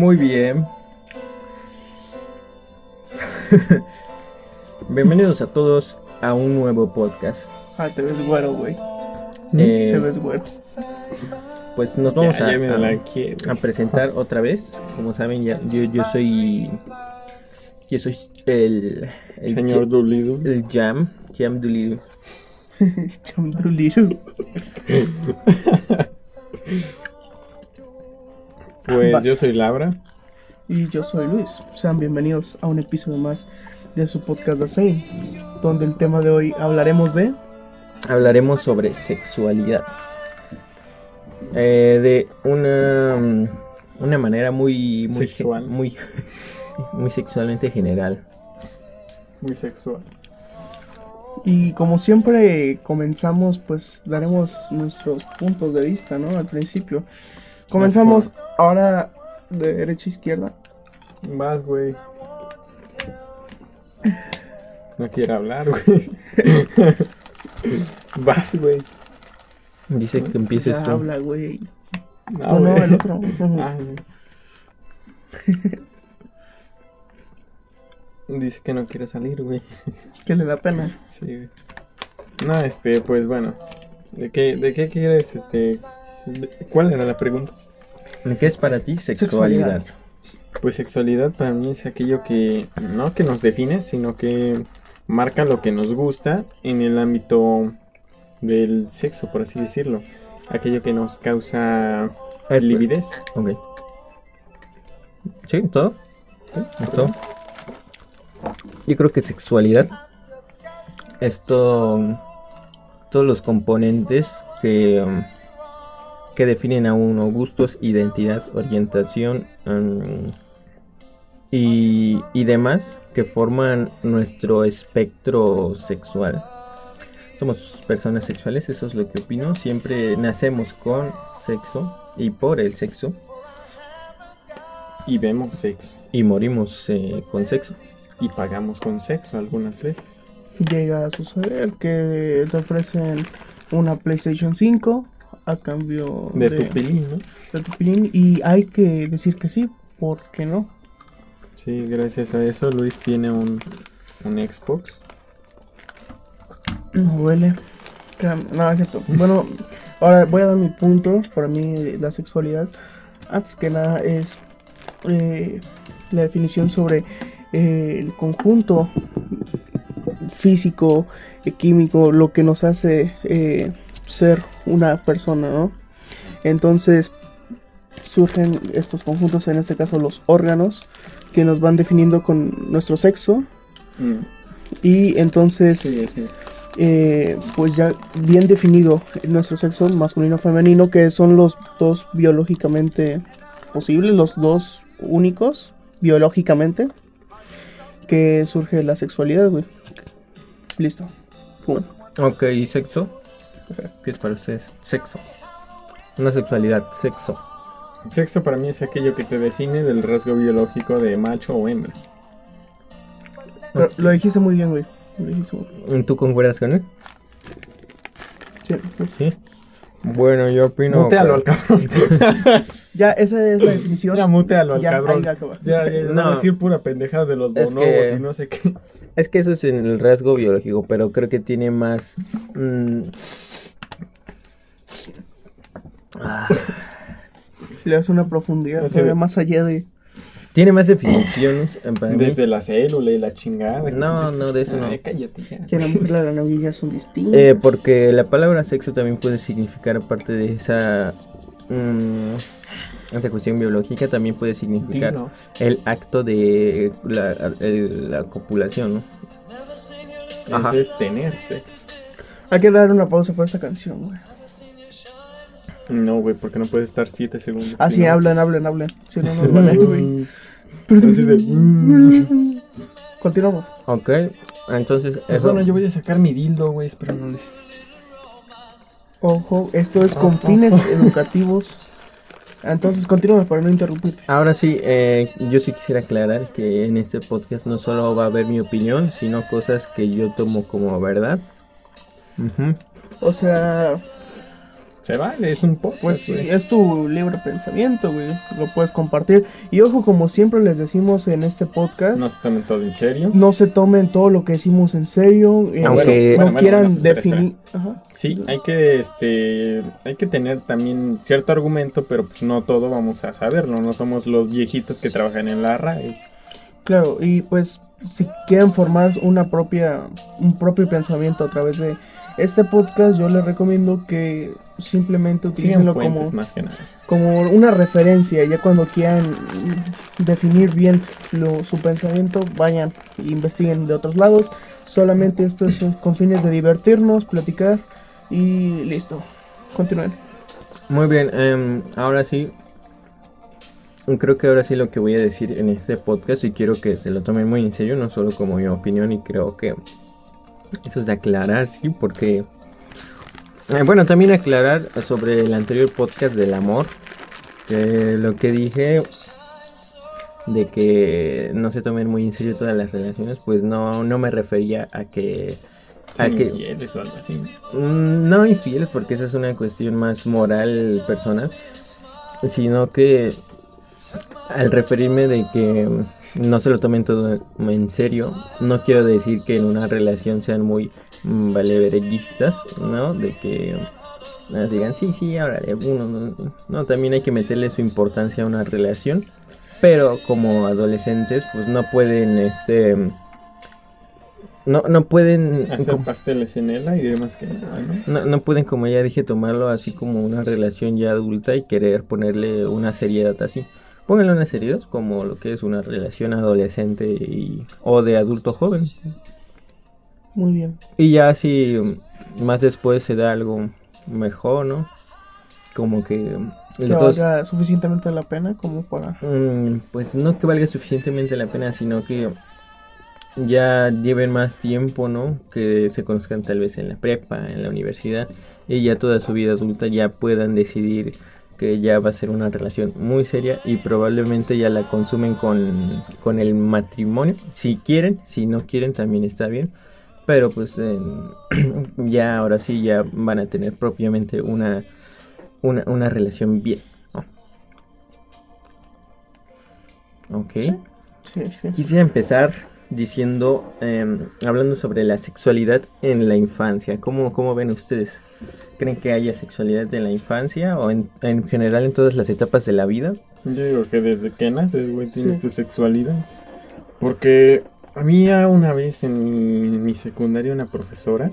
Muy bien. Bienvenidos a todos a un nuevo podcast. Ah, te ves güero, güey. Eh, Te ves güero. pues nos vamos Ya, a, ya a- a presentar otra vez. Como saben, ya, yo, yo soy. Yo soy el. el Señor Doolittle. el Jam. Jam Doolittle. Chamduliro. Pues Vas. yo soy Labra. Y yo soy Luis. Sean bienvenidos a un episodio más de su podcast de Sane, donde el tema de hoy hablaremos de Hablaremos sobre sexualidad. Eh, de una. mm, Una manera muy. muy Sexual. Muy, muy sexualmente general. Muy sexual. y como siempre comenzamos, pues daremos nuestros puntos de vista, ¿no? Al principio. Comenzamos ahora de derecha a izquierda. Vas, güey. No quiere hablar, güey. Vas, güey. Dice que empieces Ya tú. habla, güey. No, Tú no, güey. el otro. Ah. Dice que no quiere salir, güey. que le da pena. Sí, güey. No, este, pues bueno. ¿De qué, de qué quieres, este? de- ¿Cuál era la pregunta? ¿Qué es para ti sexualidad? Sexualidad. Pues sexualidad para mí es aquello que no que nos define, sino que marca lo que nos gusta en el ámbito del sexo, por así decirlo. Aquello que nos causa Es- lividez. Ok. ¿Sí? ¿Todo? ¿Es todo? Yo creo que sexualidad es todo- todos los componentes que, um, que definen a uno gustos, identidad, orientación um, y, y demás que forman nuestro espectro sexual. Somos personas sexuales, eso es lo que opino. Siempre nacemos con sexo y por el sexo Y vemos sexo. y morimos eh, con sexo. Y pagamos con sexo algunas veces. llega a suceder que te ofrecen una PlayStation 5 a cambio De tu pilín, ¿no? de tu pilín y hay que decir que sí, ¿por qué no? Sí, gracias a eso Luis tiene un, un Xbox. No. Créame, No, es cierto. Bueno, ahora voy a dar mi punto. Para mí la sexualidad, antes que nada, es eh, la definición sobre eh, el conjunto físico, eh, químico, lo que nos hace eh, ser una persona, ¿no? Entonces surgen estos conjuntos, en este caso los órganos, que nos van definiendo con nuestro sexo. Mm, Y entonces Sí, sí. eh, pues ya bien definido nuestro sexo masculino femenino que son los dos biológicamente posibles los dos únicos biológicamente que surge la sexualidad güey listo Pum. Ok, ¿y sexo? ¿Qué es para ustedes? Sexo. Una sexualidad, sexo. Sexo para mí es aquello que te define del rasgo biológico de macho o hembra. Pero lo dijiste muy bien güey Lo dijiste muy bien. ¿Tú concuerdas con él? Sí, pues. Sí. Bueno, yo opino. Mutealo al cabrón. ya esa es la definición Ya mutealo al Ya, cabrón. ahí. Ya, ya, No. a decir pura pendejada de los bonobos que- y no sé qué. Es que eso es en el rasgo biológico, pero creo que tiene más. mm, ah, le das una profundidad todavía de- más allá de tiene más definiciones. mí. Desde la célula y la chingada. No, no, de eso no. Ay, cállate ya. que la mujer y la novilla son distintas Eh, porque la palabra sexo también puede significar, aparte de esa. mm, esa cuestión biológica, también puede significar Dinos. el acto de la, el- la copulación, ¿no? Ajá. Eso es tener sexo. hay que dar una pausa por esta canción güey No, güey, porque no puedes estar 7 segundos. Así sin- hablan, hablan, hablan. Si no, nos vale, güey. Así de. Continuamos. Ok, entonces. Pues eso- bueno, yo voy a sacar mi dildo, güey. Espero no les. Ojo, esto es con fines educativos. Entonces, continúa para no interrumpirte. Ahora sí, eh, yo sí quisiera aclarar que en este podcast no solo va a haber mi opinión, sino cosas que yo tomo como verdad. O sea, Se vale, es un podcast. Pues sí, es tu libre pensamiento, güey. Lo puedes compartir. Y ojo, como siempre les decimos en este podcast, No no, se tomen todo en serio. se tomen todo lo que decimos en serio. eh, Aunque- no bueno, quieran bueno, definir. Sí, hay que este hay que tener también cierto argumento, pero pues no todo vamos a saberlo, no somos los viejitos que trabajan en la RAE. Claro, y pues si quieren formar una propia, un propio pensamiento a través de este podcast, yo les recomiendo que simplemente utilicenlo fuentes como, más que nada. como una referencia. Ya cuando quieran definir bien lo- su pensamiento, vayan e investiguen de otros lados. Solamente esto es con fines de divertirnos, platicar y listo. Continúen. Muy bien, em, ahora sí. Creo que ahora sí lo que voy a decir en este podcast y quiero que se lo tomen muy en serio, no solo como mi opinión y creo que eso es de aclarar, sí, porque... eh, bueno, también aclarar sobre el anterior podcast del amor, que lo que dije de que no se tomen muy en serio todas las relaciones, pues no, no me refería a que... A que infieles o algo así. Mm, No infieles, porque esa es una cuestión más moral personal, sino que al referirme de que no se lo tomen todo en serio, no quiero decir que en una relación sean muy valevereguistas, ¿no? De que mm, nada, digan, sí, sí, ahora uno, no, no, también hay que meterle su importancia a una relación, pero como adolescentes, pues no pueden, este... No, no pueden Hacer como- pasteles en el aire más que nada, ¿no? no, no pueden, como ya dije, tomarlo así como una relación ya adulta y querer ponerle una seriedad así. Pónganle una seriedad como lo que es una relación adolescente y, o de adulto joven. Muy bien. Y ya si más después se da algo mejor, ¿no? Como que Que los dos- valga suficientemente la pena como para... Mm, pues no que valga suficientemente la pena, sino que ya lleven más tiempo, ¿no? Que se conozcan tal vez en la prepa, en la universidad, y ya toda su vida adulta ya puedan decidir que ya va a ser una relación muy seria y probablemente ya la consumen con, con el matrimonio, si quieren, si no quieren también está bien, pero pues ya ahora sí ya van a tener propiamente una, una, una relación bien. ¿no? Ok. Sí, sí. Quisiera empezar diciendo, em, hablando sobre la sexualidad en la infancia. ¿Cómo, cómo ven ustedes? ¿Creen que haya sexualidad en la infancia o en, en general en todas las etapas de la vida? Yo digo que desde que naces, güey, tienes Sí. tu sexualidad. Porque a mí ya una vez en mi, en mi secundaria una profesora,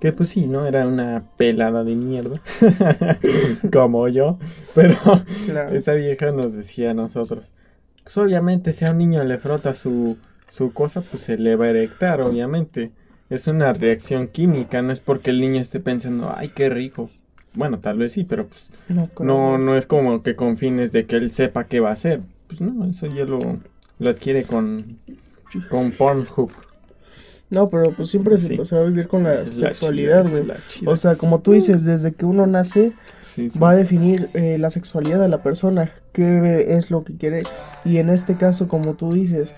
que pues sí, ¿no? Era una pelada de mierda, como yo, pero Claro. esa vieja nos decía a nosotros, pues obviamente si a un niño le frota su, su cosa, pues se le va a erectar, obviamente. Es una reacción química, no es porque el niño esté pensando, ay, qué rico. Bueno, tal vez sí, pero pues No, no, no es como que con fines de que él sepa qué va a hacer. Pues no, eso ya lo, lo adquiere con, con Pornhub. No, pero pues siempre se, Sí. se va a vivir con la es sexualidad, güey. O sea, como tú dices, desde que uno nace, Sí, sí. va a definir eh, la sexualidad de la persona, qué es lo que quiere. Y en este caso, como tú dices,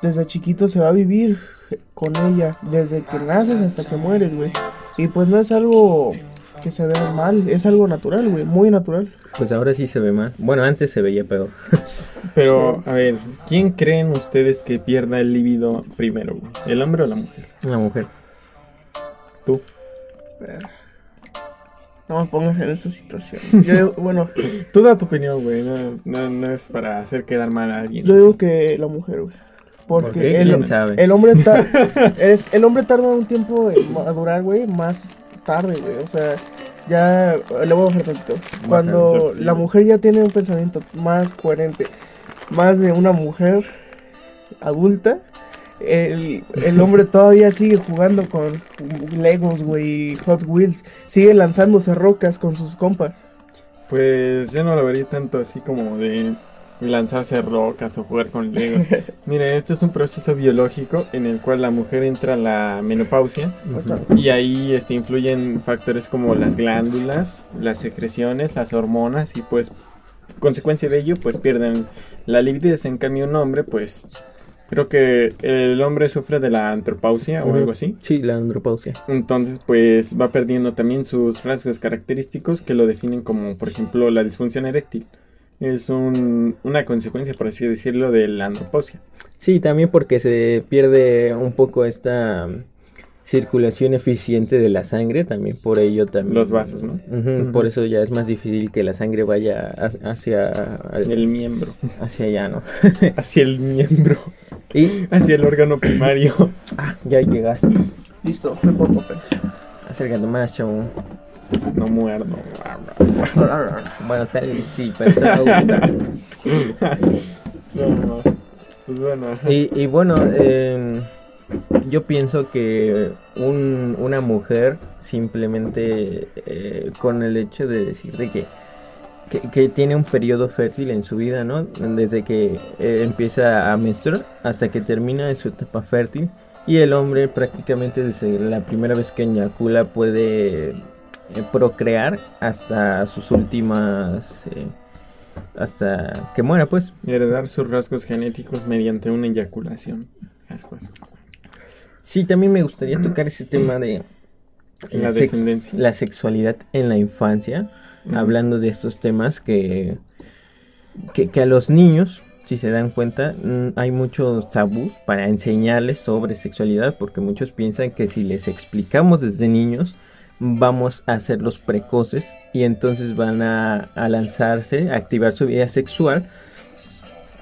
desde chiquito se va a vivir con ella, desde que naces hasta que mueres, güey. Y pues no es algo que se vea mal, es algo natural, güey, muy natural. Pues ahora sí se ve más. Bueno, antes se veía peor. Pero, a ver, ¿quién creen ustedes que pierda el líbido primero? güey? ¿El hombre o la mujer? Una mujer. Tú. No me pongas en esta situación. Yo, bueno, Tú da tu opinión, güey. No, no, no es para hacer quedar mal a alguien. yo digo que la mujer, güey. Porque ¿Por qué? el, ¿Quién sabe? el hombre es- el hombre tarda un tiempo en madurar, güey, más tarde, güey. O sea, ya le voy a bajar tantito. Cuando la mujer ya tiene un pensamiento más coherente, más de una mujer adulta, el, el hombre todavía sigue jugando con Legos, güey, Hot Wheels, sigue lanzándose rocas con sus compas. Pues yo no lo vería tanto así como de lanzarse rocas o jugar con legos. Mire, este es un proceso biológico en el cual la mujer entra a la menopausia y ahí este, influyen factores como las glándulas, las secreciones, las hormonas y pues consecuencia de ello pues pierden la libido. En cambio un hombre pues creo que el hombre sufre de la antropausia o algo así. Sí, la andropausia. Entonces, pues va perdiendo también sus rasgos característicos que lo definen como, por ejemplo, la disfunción eréctil. Es un- una consecuencia, por así decirlo, de la andropausia. Sí, también porque se pierde un poco esta circulación eficiente de la sangre, también por ello también. Los vasos, ¿no? Por eso ya es más difícil que la sangre vaya ha- hacia, El miembro. hacia allá, ¿no? Hacia el miembro. Y Hacia el órgano primario. ah, ya llegaste. Listo, fue por papel. Acércate más, chavo. No muerdo. Bueno, tal vez sí, pero te va a gustar. No, pues bueno. Y, y bueno, em, yo pienso que un- una mujer simplemente eh, con el hecho de decirte que, que, tiene un periodo fértil en su vida, ¿no? Desde que eh, empieza a menstruar hasta que termina en su etapa fértil. Y el hombre prácticamente desde la primera vez que eyacula puede eh, procrear hasta sus últimas... hasta que muera, pues. Heredar sus rasgos genéticos mediante una eyaculación. Rasgos. Sí, también me gustaría tocar ese tema de La sex- descendencia. la sexualidad en la infancia, hablando de estos temas que, que, que a los niños, si se dan cuenta, mm, hay muchos tabús para enseñarles sobre sexualidad, porque muchos piensan que si les explicamos desde niños, vamos a hacerlos precoces y entonces van a, a lanzarse, a activar su vida sexual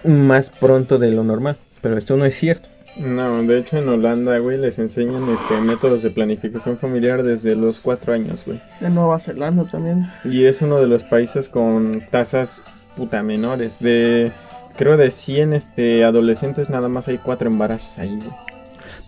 más pronto de lo normal. Pero esto no es cierto. No, de hecho en Holanda, güey, les enseñan este métodos de planificación familiar desde los cuatro años, güey. En Nueva Zelanda también. Y es uno de los países con tasas puta menores. De, creo de 100 este, adolescentes nada más hay cuatro embarazos ahí, güey.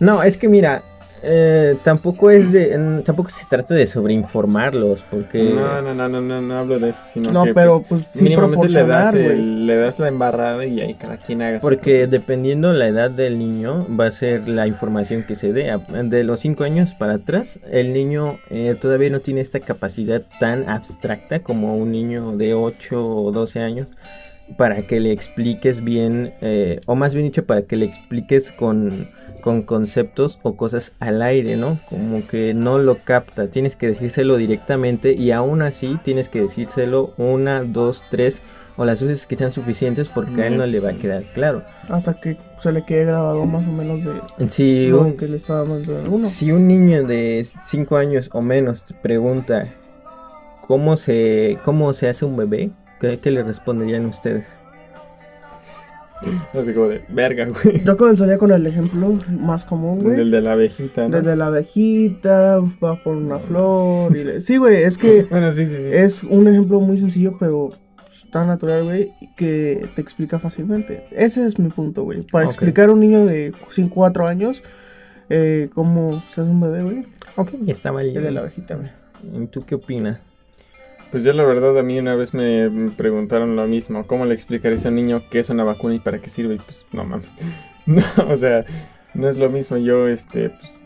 No, es que mira, eh, tampoco es de, tampoco se trata de sobreinformarlos, porque No, no, no, no, no, no hablo de eso, sino No, que pero pues, pues mínimamente le das, proporcionar, güey. el- le das la embarrada y ahí cada quien haga su porque propio- dependiendo la edad del niño va a ser la información que se dé. De los 5 años para atrás, el niño eh, todavía no tiene esta capacidad tan abstracta como un niño de 8 o 12 años para que le expliques bien, eh, o más bien dicho, para que le expliques con, con conceptos o cosas al aire, ¿no? Como que no lo capta, tienes que decírselo directamente y aún así tienes que decírselo una, dos, tres o las veces que sean suficientes porque a él no le va a quedar claro. Hasta que se le quede grabado más o menos de Si lo un, que le estaba uno. si un niño de 5 años o menos te pregunta cómo se, cómo se hace un bebé, ¿qué, qué le responderían ustedes? Así como de verga, güey. Yo comenzaría con el ejemplo más común, güey. Del de la abejita, ¿no? Desde la abejita, va por una flor y le... Sí, güey, es que Bueno, sí, sí, sí. es un ejemplo muy sencillo, pero tan natural, güey, que te explica fácilmente. Ese es mi punto, güey. Para explicar a un niño de 5 4 años eh, cómo se hace un bebé, güey. Ok, está Es de la abejita, güey. ¿Y tú qué opinas? Pues yo la verdad a mí una vez me preguntaron lo mismo, ¿cómo le explicaría a un niño qué es una vacuna y para qué sirve? Y pues no mames. No, o sea, no es lo mismo. Yo, este, pues,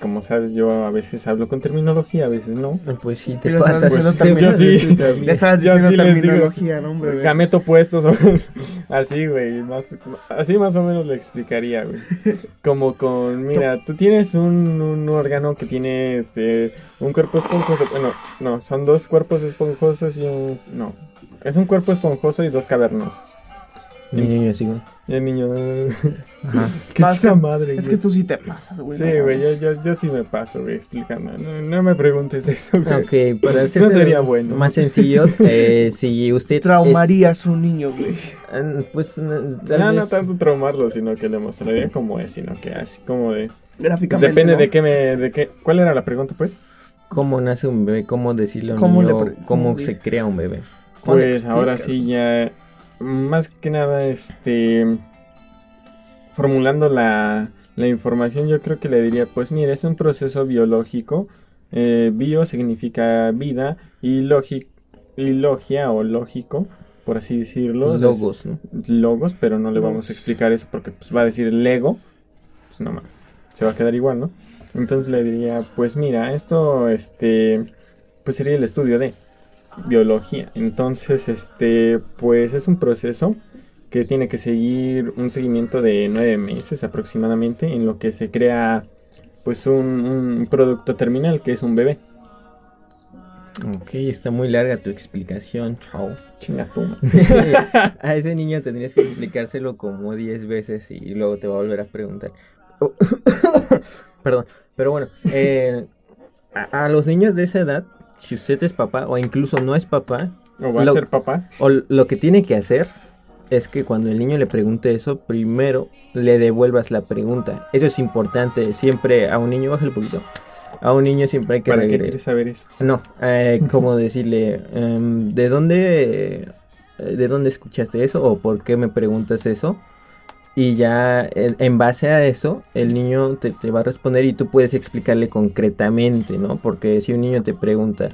como sabes, yo a veces hablo con terminología, a veces no. Pues sí, te también- pasas Yo sí. Le estabas diciendo sí les digo, terminología, ¿no, hombre? Gameto opuestos, o- así, güey, más, así más o menos le explicaría, güey. Como con, mira, tú tienes un, un órgano que tiene, este, un cuerpo esponjoso, bueno, no, son dos cuerpos esponjosos y un, no, es un cuerpo esponjoso y dos cavernosos. Niño así, güey. Y el niño, Ajá. ¿qué Más es esa madre, Es güey? que tú sí te pasas, güey. Sí, no güey, yo, yo, yo sí me paso, güey, explicando. No, no me preguntes eso, güey. Ok, para hacer No sería bueno. más sencillo, eh, si usted es- Traumarías a un niño, güey. pues tal No, no tanto traumarlo, sino que le mostraría cómo es, sino que así como de... Pues Gráficamente. depende ¿no? de qué me... De qué, ¿Cuál era la pregunta, pues? cómo nace un bebé, cómo decirle a un ¿Cómo niño pre- cómo cómo se crea un bebé. ¿Cuál Pues ahora sí ya... Más que nada, este... Formulando la, la información, yo creo que le diría, pues mira, es un proceso biológico. eh, bio significa vida y, logi- y logia o lógico, por así decirlo. Logos, ¿no? logos, pero no le vamos a explicar eso porque pues, va a decir Lego. Pues no se va a quedar igual, ¿no? Entonces le diría, pues mira, esto, este, pues sería el estudio de biología. Entonces, este, pues es un proceso que tiene que seguir un seguimiento de nueve meses aproximadamente en lo que se crea pues un, un producto terminal que es un bebé. Ok, está muy larga tu explicación. Chao. Chinga a ese niño tendrías que explicárselo como 10 veces y luego te va a volver a preguntar. Oh. Perdón, pero bueno, eh, a, a los niños de esa edad, si usted es papá o incluso no es papá, ¿O va Lo- a ser papá? o lo que tiene que hacer es que cuando el niño le pregunte eso, primero le devuelvas la pregunta. Eso es importante. Siempre a un niño, baja el poquito. A un niño siempre hay que ¿Para qué quieres saber eso? No, eh, como decirle, em, ¿de dónde, eh, de dónde escuchaste eso o por qué me preguntas eso? Y ya en, en base a eso, el niño te, te va a responder y tú puedes explicarle concretamente, ¿no? Porque si un niño te pregunta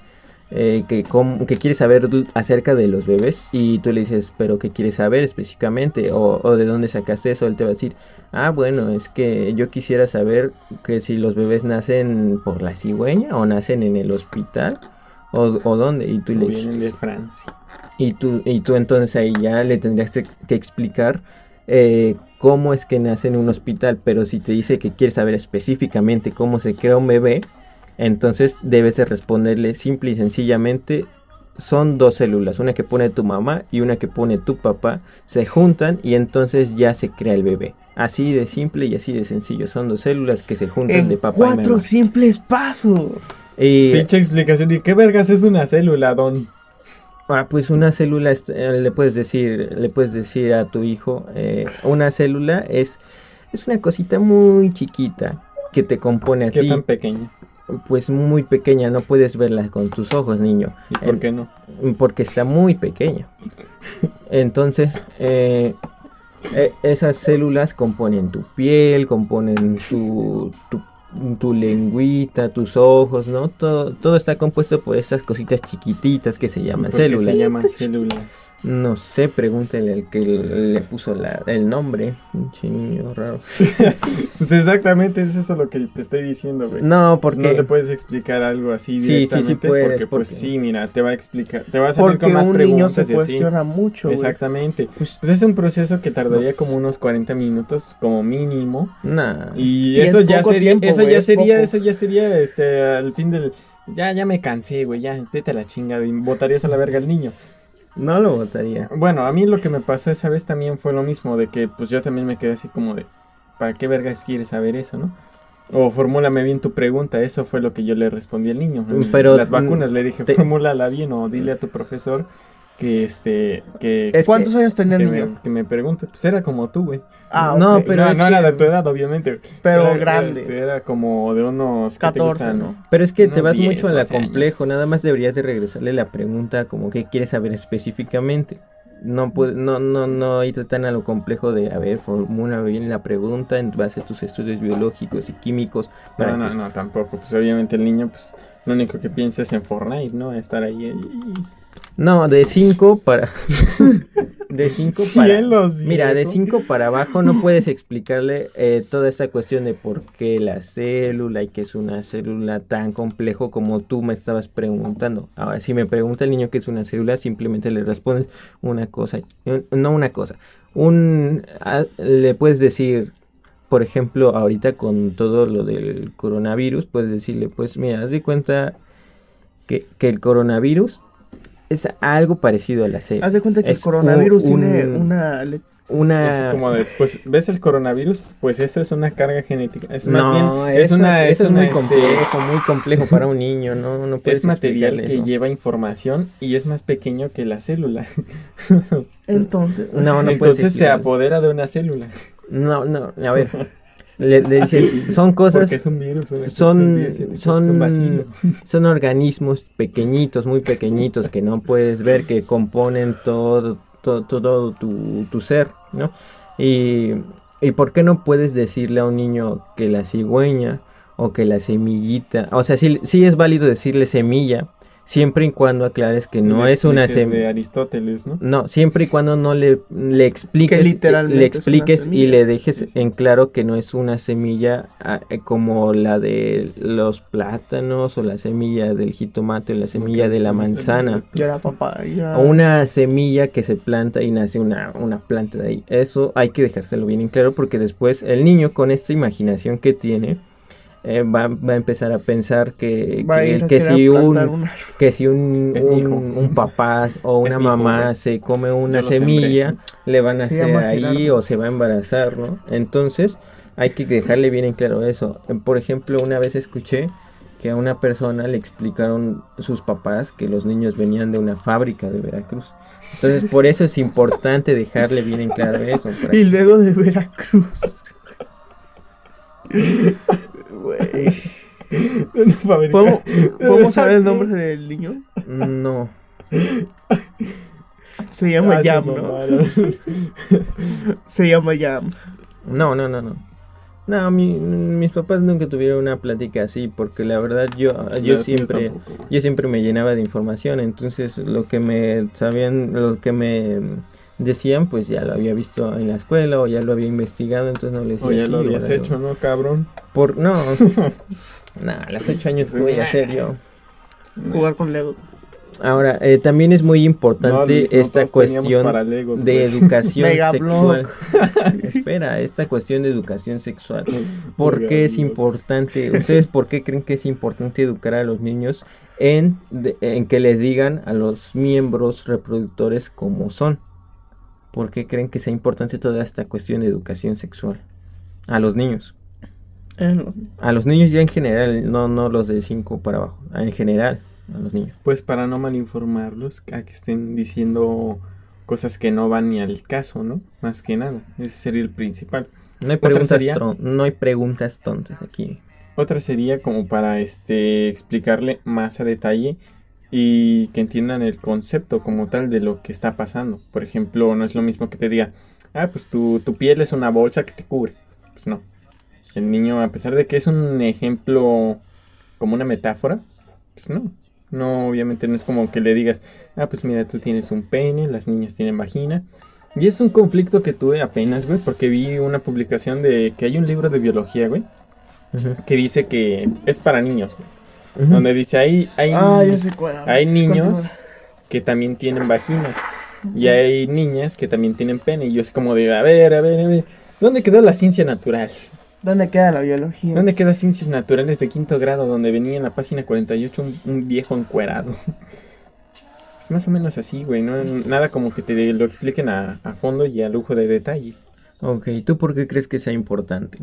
eh, que, cómo- que quiere saber acerca de los bebés y tú le dices, pero ¿qué quieres saber específicamente? O, o de dónde sacaste eso, él te va a decir, ah, bueno, es que yo quisiera saber que si los bebés nacen por la cigüeña o nacen en el hospital o, o dónde. Y tú, le, vienen de Francia. y, tú, y tú entonces ahí ya le tendrías que que explicar eh, cómo es que nace en un hospital. Pero si te dice que quiere saber específicamente cómo se crea un bebé, entonces debes de responderle simple y sencillamente. Son dos células, una que pone tu mamá y una que pone tu papá, se juntan y entonces ya se crea el bebé. Así de simple y así de sencillo. Son dos células que se juntan En de papá y cuatro mamá. simples pasos. Y, Pinche explicación. ¿Y qué vergas es una célula, don? Ah, pues una célula, es- eh, le puedes decir, le puedes decir a tu hijo, eh, una célula es, es una cosita muy chiquita que te compone a ¿Qué ti, tan pequeña? pues muy pequeña, no puedes verla con tus ojos, niño, ¿Y por qué no? porque está muy pequeña. Entonces, eh, eh, esas células componen tu piel, componen tu, tu, tu lengüita, tus ojos, ¿no? Todo, todo está compuesto por estas cositas chiquititas que se llaman ¿Por qué células. se llaman células? No sé, pregúntale al que le puso la- el nombre. Un niño raro. Pues exactamente es eso lo que te estoy diciendo, güey. No, porque. No le puedes explicar algo así Sí, sí, sí directamente puedes, porque, pues porque- sí, mira, te va a explicar, te va a salir con más un niño preguntas se y así. cuestiona mucho. Exactamente. Pues es un proceso que tardaría como unos 40 minutos como mínimo Nah. y, Y eso es ya sería tiempo, eso ya es sería eso ya sería este al fin del ya ya me cansé, güey, ya vete a la chingada y botarías a la verga al niño. No lo votaría. Bueno, a mí lo que me pasó esa vez también fue lo mismo, de que pues yo también me quedé así como de, ¿para qué vergas quieres saber eso, no? O formúlame bien tu pregunta, eso fue lo que yo le respondí al niño. Pero, Las vacunas, le dije, te- formúlala bien o dile a tu profesor que este, que, Es ¿Cuántos años tenía que, el me, niño? que me pregunte. Pues era como tú, güey. Ah, No, pero no, es no que- era de tu edad, obviamente. Pero Era- grande. este, era como de unos ¿qué te 14, gustan? ¿no? Pero es que te vas 10, mucho a la 12 años. complejo. Nada más deberías de regresarle la pregunta como que quieres saber específicamente. No, puede, no, no, no irte tan a lo complejo de, a ver, formula bien la pregunta en base a tus estudios biológicos y químicos. para No, no, que- no, tampoco. Pues obviamente el niño, pues lo único que piensa es en Fortnite, ¿no? Estar ahí. ahí. No, de 5 para. de 5 para. Mira, de viejo. 5 para abajo no puedes explicarle eh, toda esta cuestión de por qué la célula y que es una célula tan complejo como tú me estabas preguntando. Ahora, si me pregunta el niño qué es una célula, simplemente le respondes una cosa. No una cosa. Un. le puedes decir. Por ejemplo, ahorita con todo lo del coronavirus, puedes decirle, pues mira, haz de cuenta que, que el coronavirus es algo parecido a la célula. Haz de cuenta que el Es coronavirus un- tiene una... Una... Es como de, pues, ¿ves el coronavirus? Pues eso es una carga genética. Es más no, bien, es eso una, eso es una, muy este, complejo, muy complejo para un niño, no, no puedes es material que eso. lleva información y es más pequeño que la célula. Entonces... No, no puedes Entonces se apodera de una célula. No, no, a ver. Le, le dices, son cosas, son- son- vacilo. son organismos pequeñitos, muy pequeñitos que no puedes ver, que componen todo, todo, todo tu, tu ser, ¿no? Y, y ¿por qué no puedes decirle a un niño que la cigüeña o que la semillita, o sea, sí, sí es válido decirle semilla, siempre y cuando aclares que no Le es una semilla. de Aristóteles, ¿no? No, siempre y cuando no le, le expliques, literalmente le expliques y le dejes Sí, sí. en claro que no es una semilla ah, eh, como la de los plátanos o la semilla del jitomate o la semilla de la manzana. Ya la papaya. O una semilla que se planta y nace una, una planta de ahí. Eso hay que dejárselo bien en claro porque después el niño con esta imaginación que tiene eh, va, va a empezar a pensar que, Va a que- a si un, que si un, un, un papá o una mamá se come una sembré. semilla, le van a Se hacer ahí o se va a embarazar, ¿no? Entonces hay que dejarle bien en claro eso. Por ejemplo, una vez escuché que a una persona le explicaron sus papás que los niños venían de una fábrica de Veracruz. Entonces, por eso es importante dejarle bien en claro eso. Y luego de Veracruz. Güey. ¿Podemos, ¿Podemos saber el nombre del niño? No, Se llama Ah, se Yam, ¿no? Se llama Yam. no, no, no, no. No, mi- mis papás nunca tuvieron una plática así porque la verdad yo, yo Las mías siempre... yo siempre me llenaba de información, entonces lo que me sabían, lo que me decían, pues ya lo había visto en la escuela o ya lo había investigado, entonces no les O decía ya lo habías hecho, ¿no, cabrón? Por no. los ocho años que voy a hacer yo. Jugar con Lego. Ahora, eh, también es muy importante No, Luis, no esta cuestión Legos, de educación sexual. Espera, esta cuestión de educación sexual. ¿Por qué es importante? ¿Ustedes por qué creen que es importante educar a los niños en, de- en que les digan a los miembros reproductores cómo son? ¿Por qué creen que sea importante toda esta cuestión de educación sexual? A los niños. Eh, A los niños ya en general, no, no los de 5 para abajo. En general, a los niños. Pues para no malinformarlos, a que estén diciendo cosas que no van ni al caso, ¿no? Más que nada, ese sería el principal. No hay preguntas, no hay preguntas tontas aquí. Otra sería como para este explicarle más a detalle y que entiendan el concepto como tal de lo que está pasando. Por ejemplo, no es lo mismo que te diga, ah, pues tu, tu piel es una bolsa que te cubre. Pues no. El niño, a pesar de que es un ejemplo como una metáfora, pues no. No, obviamente no es como que le digas, ah, pues mira, tú tienes un pene, las niñas tienen vagina. Y es un conflicto que tuve apenas, güey, porque vi una publicación de que hay un libro de biología, güey, que dice que es para niños, güey. Donde dice, hay, hay, Ah, hay Sí, niños continúa. que también tienen vagina. Y hay niñas que también tienen pene. Y yo es como de, a ver, a ver, a ver. ¿Dónde quedó la ciencia natural? ¿Dónde queda la biología? ¿Dónde quedan ciencias naturales de quinto grado donde venía en la página 48 un, un viejo encuerado? Es más o menos así, güey. No, nada como que te lo expliquen a, a fondo y a lujo de detalle. Ok, ¿tú por qué crees que sea importante?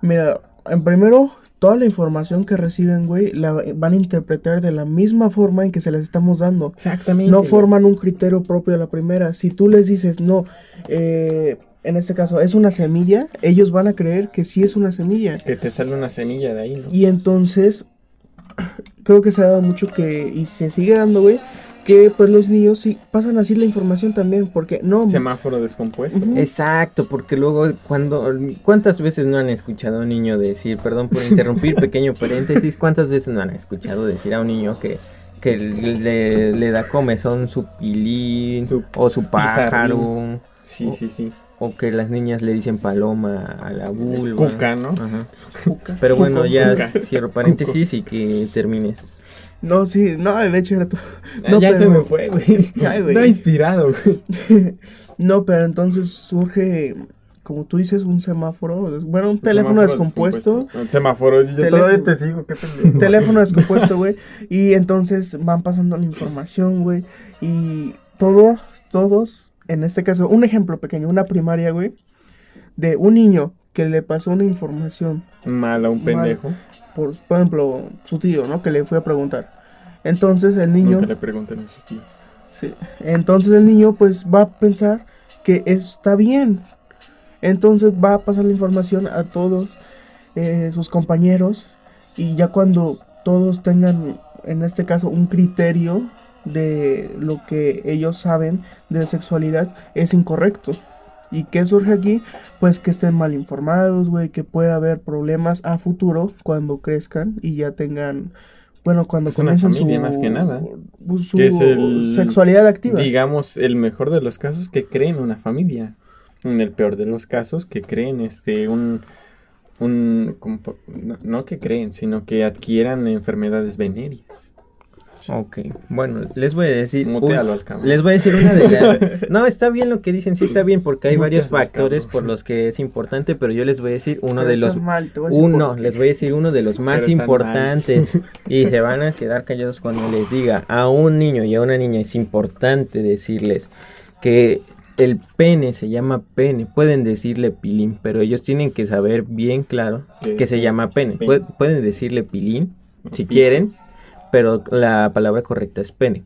Mira, en primero, toda la información que reciben, güey, la van a interpretar de la misma forma en que se les estamos dando. Exactamente. No forman un criterio propio a la primera. Si tú les dices, no, eh, en este caso es una semilla, ellos van a creer que sí es una semilla. Que te sale una semilla de ahí, ¿no? Y entonces, creo que se ha dado mucho que, y se sigue dando, güey, que pues los niños sí pasan así la información también, porque no... Semáforo descompuesto. Exacto, porque luego cuando ¿cuántas veces no han escuchado a un niño decir, perdón por interrumpir, pequeño paréntesis, cuántas veces no han escuchado decir a un niño que que le, le da comezón su pilín Su o su pájaro Sí, sí, sí. o que las niñas le dicen paloma a la vulva. Cuca, ¿no? Ajá. Cuca. Pero bueno, ya Cuca. cierro paréntesis y que termines. No, sí, no, de hecho era todo. Ah, No, ya se me fue, güey. Ay, güey. No inspirado, güey. No, pero entonces surge, como tú dices, un semáforo, bueno, un teléfono descompuesto. Un semáforo, yo Teléfono. todavía te sigo, qué pendejo. teléfono descompuesto, güey. Y entonces van pasando la información, güey. Y todos, todos, en este caso, un ejemplo pequeño, una primaria, güey, de un niño que le pasó una información, Mal a un Mal. Por, por ejemplo, su tío, ¿no? Que le fue a preguntar. Entonces el niño, Nunca le pregunten a sus tíos. sí, entonces el niño pues va a pensar que está bien. Entonces va a pasar la información a todos eh, sus compañeros y ya cuando todos tengan, en este caso, un criterio de lo que ellos saben de sexualidad es incorrecto. ¿Y qué surge aquí? Pues que estén mal informados, güey, que pueda haber problemas a futuro cuando crezcan y ya tengan Bueno, cuando Es una familia, su, más que nada. su Que es el- sexualidad activa. Digamos, el mejor de los casos que creen una familia. En el peor de los casos que creen este un un no, no que creen, sino que adquieran enfermedades venéreas. Ok, bueno, les voy a decir. Mutealo al cabrón. les voy a decir una de las. No, está bien lo que dicen, sí está bien, porque hay varios factores por los que es importante, pero yo les voy a decir uno Pero de los. mal, te voy a decir Uno, les voy a decir uno de los más importantes. Y se van a quedar callados cuando les diga a un niño y a una niña es importante decirles que el pene se llama pene. Pueden decirle pilín, pero ellos tienen que saber bien claro Que que se llama pene. pene. Pue- Pueden decirle pilín si quieren, pero la palabra correcta es pene.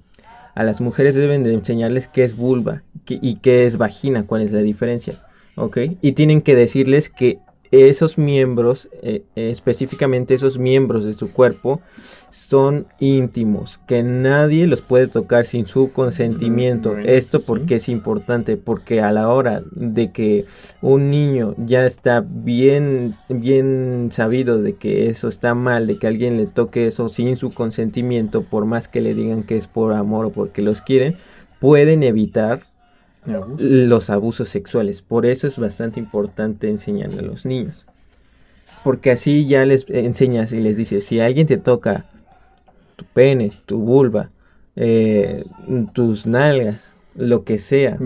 A las mujeres deben de enseñarles qué es vulva y qué es vagina, cuál es la diferencia, ¿ok? Y tienen que decirles que esos miembros, eh, específicamente esos miembros de su cuerpo, son íntimos, que nadie los puede tocar sin su consentimiento. Mm, bueno, Esto sí. porque es importante, porque a la hora de que un niño ya está bien, bien sabido de que eso está mal, de que alguien le toque eso sin su consentimiento, por más que le digan que es por amor o porque los quieren, pueden evitar Abuso. los abusos sexuales. Por eso es bastante importante enseñarle a los niños. Porque así ya les enseñas y les dices, si alguien te toca tu pene, tu vulva, eh, tus nalgas, lo que sea,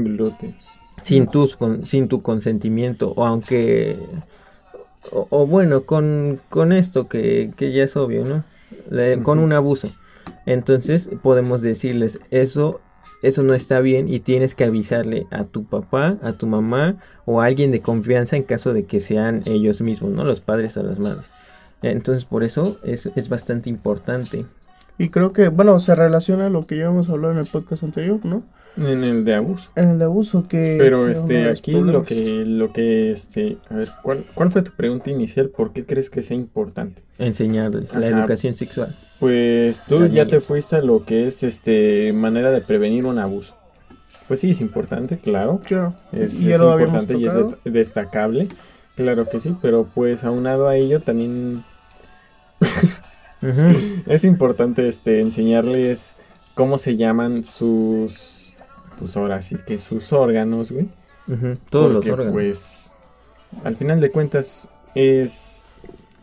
sin, tus, con- sin tu consentimiento, o aunque, o, o bueno, con, con esto que, que ya es obvio, ¿no? Le- Con un abuso. Entonces podemos decirles, eso, eso no está bien y tienes que avisarle a tu papá, a tu mamá o a alguien de confianza en caso de que sean ellos mismos, ¿no? Los padres o las madres. Entonces por eso es, es bastante importante. Y creo que, bueno, se relaciona a lo que ya hemos hablado en el podcast anterior, ¿no? En el de abuso. En el de abuso que... Pero este, aquí lo que, lo que, este, a ver, ¿cuál, ¿cuál fue tu pregunta inicial? ¿Por qué crees que sea importante? Enseñarles la educación sexual. Pues tú ya te fuiste a lo que es, este, manera de prevenir un abuso. Pues sí, es importante, claro. Claro, Es, importante y es de- destacable. Claro que sí, pero pues aunado a ello también es importante este enseñarles cómo se llaman sus pues ahora sí que sus órganos, güey. Ujú, Todos Porque, los órganos. Pues al final de cuentas es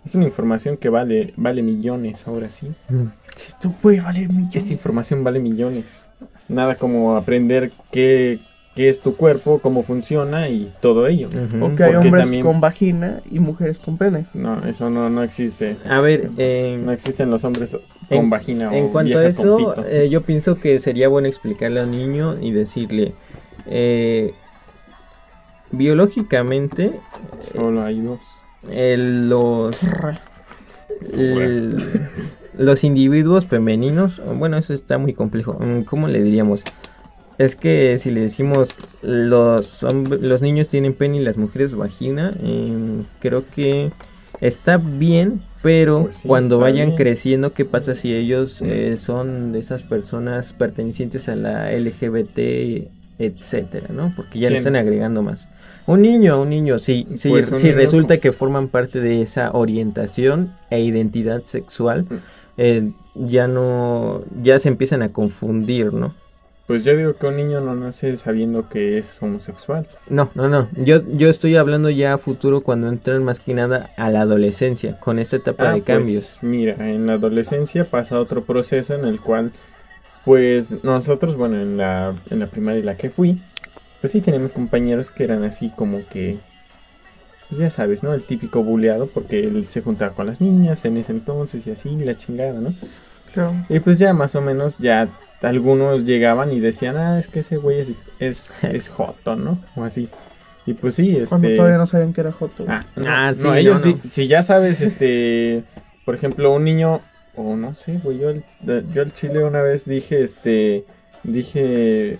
es una información que vale vale millones, ahora sí. Mm. Si esto puede valer millones. Esta información vale millones. Nada como aprender qué, qué es tu cuerpo, cómo funciona y todo ello. Ujú. O que hay hombres también- con vagina y mujeres con pene. No, eso no, no existe. A ver, eh, No existen los hombres con En- vagina en o cuanto a eso, pito. eh, yo pienso que sería bueno explicarle a un niño y decirle, eh, biológicamente, Solo hay dos. El- los, el- los individuos femeninos, bueno, eso está muy complejo. Mm, ¿Cómo le diríamos? Es que si le decimos los, los niños tienen pene y las mujeres vagina, em, creo que está bien, pero Pues sí, cuando vayan bien. creciendo, ¿qué pasa si ellos eh, son de esas personas pertenecientes a la LGBT, etcétera, ¿no? Porque ya le están agregando más. Un niño, un niño, sí, sí, Pues niño resulta que forman parte de esa orientación e identidad sexual, Mm. eh, ya no, ya se empiezan a confundir, ¿no? Pues yo digo que un niño no nace sabiendo que es homosexual. No, no, no. Yo, yo estoy hablando ya a futuro cuando entran más que nada a la adolescencia, con esta etapa Ah, de pues, cambios. mira, en la adolescencia pasa otro proceso en el cual, pues nosotros, bueno, en la, en la primaria en la que fui, pues sí tenemos compañeros que eran así como que, pues ya sabes, ¿no? El típico buleado porque él se juntaba con las niñas en ese entonces y así, la chingada, ¿no? Claro. Y pues ya más o menos ya algunos llegaban y decían, ah, es que ese güey es, es, es joto, ¿no? O así. Y pues sí, este... Cuando todavía no sabían que era Joto. Ah, no, Ah, no, sí, ellos no, sí- no. si ya sabes, este, por ejemplo, un niño, o no sé, güey, yo, al- yo al chile una vez dije, este, dije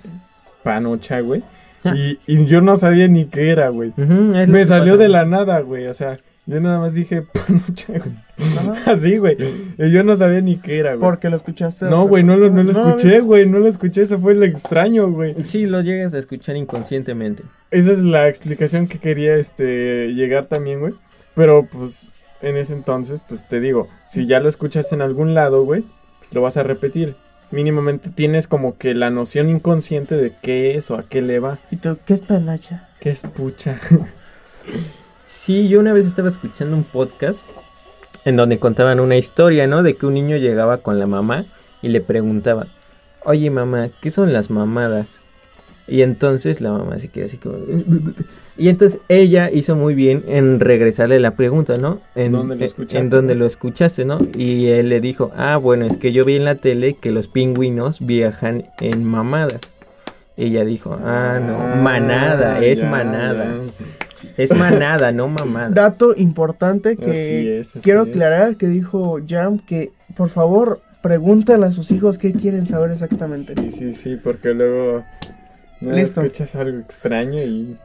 panocha, güey, Ah. y, y yo no sabía ni qué era, güey. Me salió pasa. de la nada, güey, o sea, yo nada más dije panocha, güey. Así, güey, y yo no sabía ni qué era, güey. Porque lo escuchaste. No, güey, no, lo- no lo No, escuché, es- güey, no lo escuché, eso fue lo extraño, güey. Sí, lo llegas a escuchar inconscientemente. Esa es la explicación que quería este llegar también, güey. Pero pues en ese entonces, pues te digo, si ya lo escuchaste en algún lado, güey, pues lo vas a repetir. Mínimamente tienes como que la noción inconsciente de qué es o a qué le va. ¿Y tú qué es panacha? ¿Qué es pucha? Sí, yo una vez estaba escuchando un podcast en donde contaban una historia, ¿no? De que un niño llegaba con la mamá y le preguntaba, oye mamá, ¿qué son las mamadas? Y entonces la mamá se queda así como... Y entonces ella hizo muy bien en regresarle la pregunta, ¿no? En ¿Dónde lo eh, escuchaste, En donde no? lo escuchaste, ¿no? Y él le dijo, ah, bueno, es que yo vi en la tele que los pingüinos viajan en mamada. Ella dijo, ah, no, manada, es ya, manada. ya. Es manada, no mamada. Dato importante Así que es, así quiero es. aclarar que dijo Jam que por favor pregúntale a sus hijos qué quieren saber exactamente. Sí, sí, sí, porque luego no Listo. escuchas algo extraño y,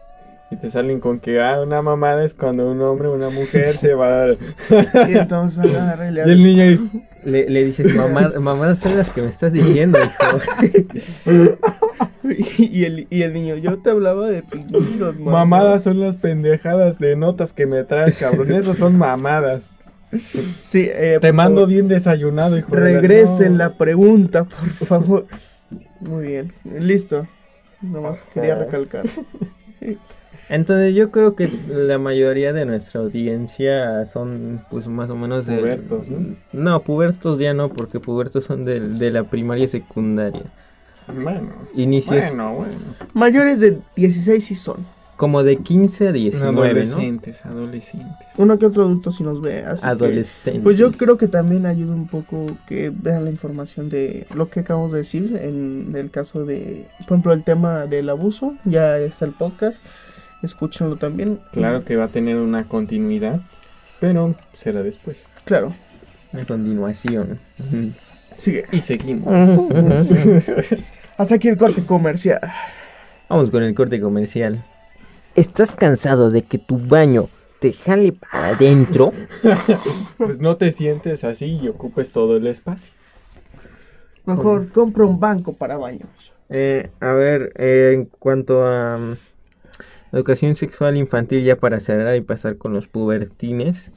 y te salen con que ah, una mamada es cuando un hombre o una mujer se va. Y entonces agarra y le y el niño ahí, Le, le dices, mamá, mamadas son las que me estás diciendo, hijo. y, el, y el niño, yo te hablaba de pingüinos, mamá. mamadas son las pendejadas de notas que me traes, cabrón. Esas son mamadas. Sí, eh, Te mando bien desayunado, hijo. de la- Regresen No. la pregunta, por favor. Muy bien, listo. Nomás quería recalcar. Entonces yo creo que la mayoría de nuestra audiencia son pues más o menos de... Pubertos, ¿no? No, pubertos ya no, porque pubertos son de, de la primaria y secundaria. Bueno, Inicios bueno, bueno. Mayores de 16 sí son. Como de 15 a 19, ¿no? adolescentes, adolescentes. Uno que otro adulto si nos ve. Así que- Adolescentes. Pues yo creo que también ayuda un poco que vean la información de lo que acabamos de decir en el caso de, por ejemplo, el tema del abuso. Ya está el podcast, escúchenlo también. Claro que va a tener una continuidad, pero será después. Claro, A continuación. Sigue. Y seguimos. Hasta aquí el corte comercial. Vamos con el corte comercial. ¿Estás cansado de que tu baño te jale para adentro? pues no te sientes así y ocupes todo el espacio. Mejor compra un banco para baños. Eh, a ver, eh, en cuanto a mm, educación sexual infantil, ya para cerrar y pasar con los pubertines,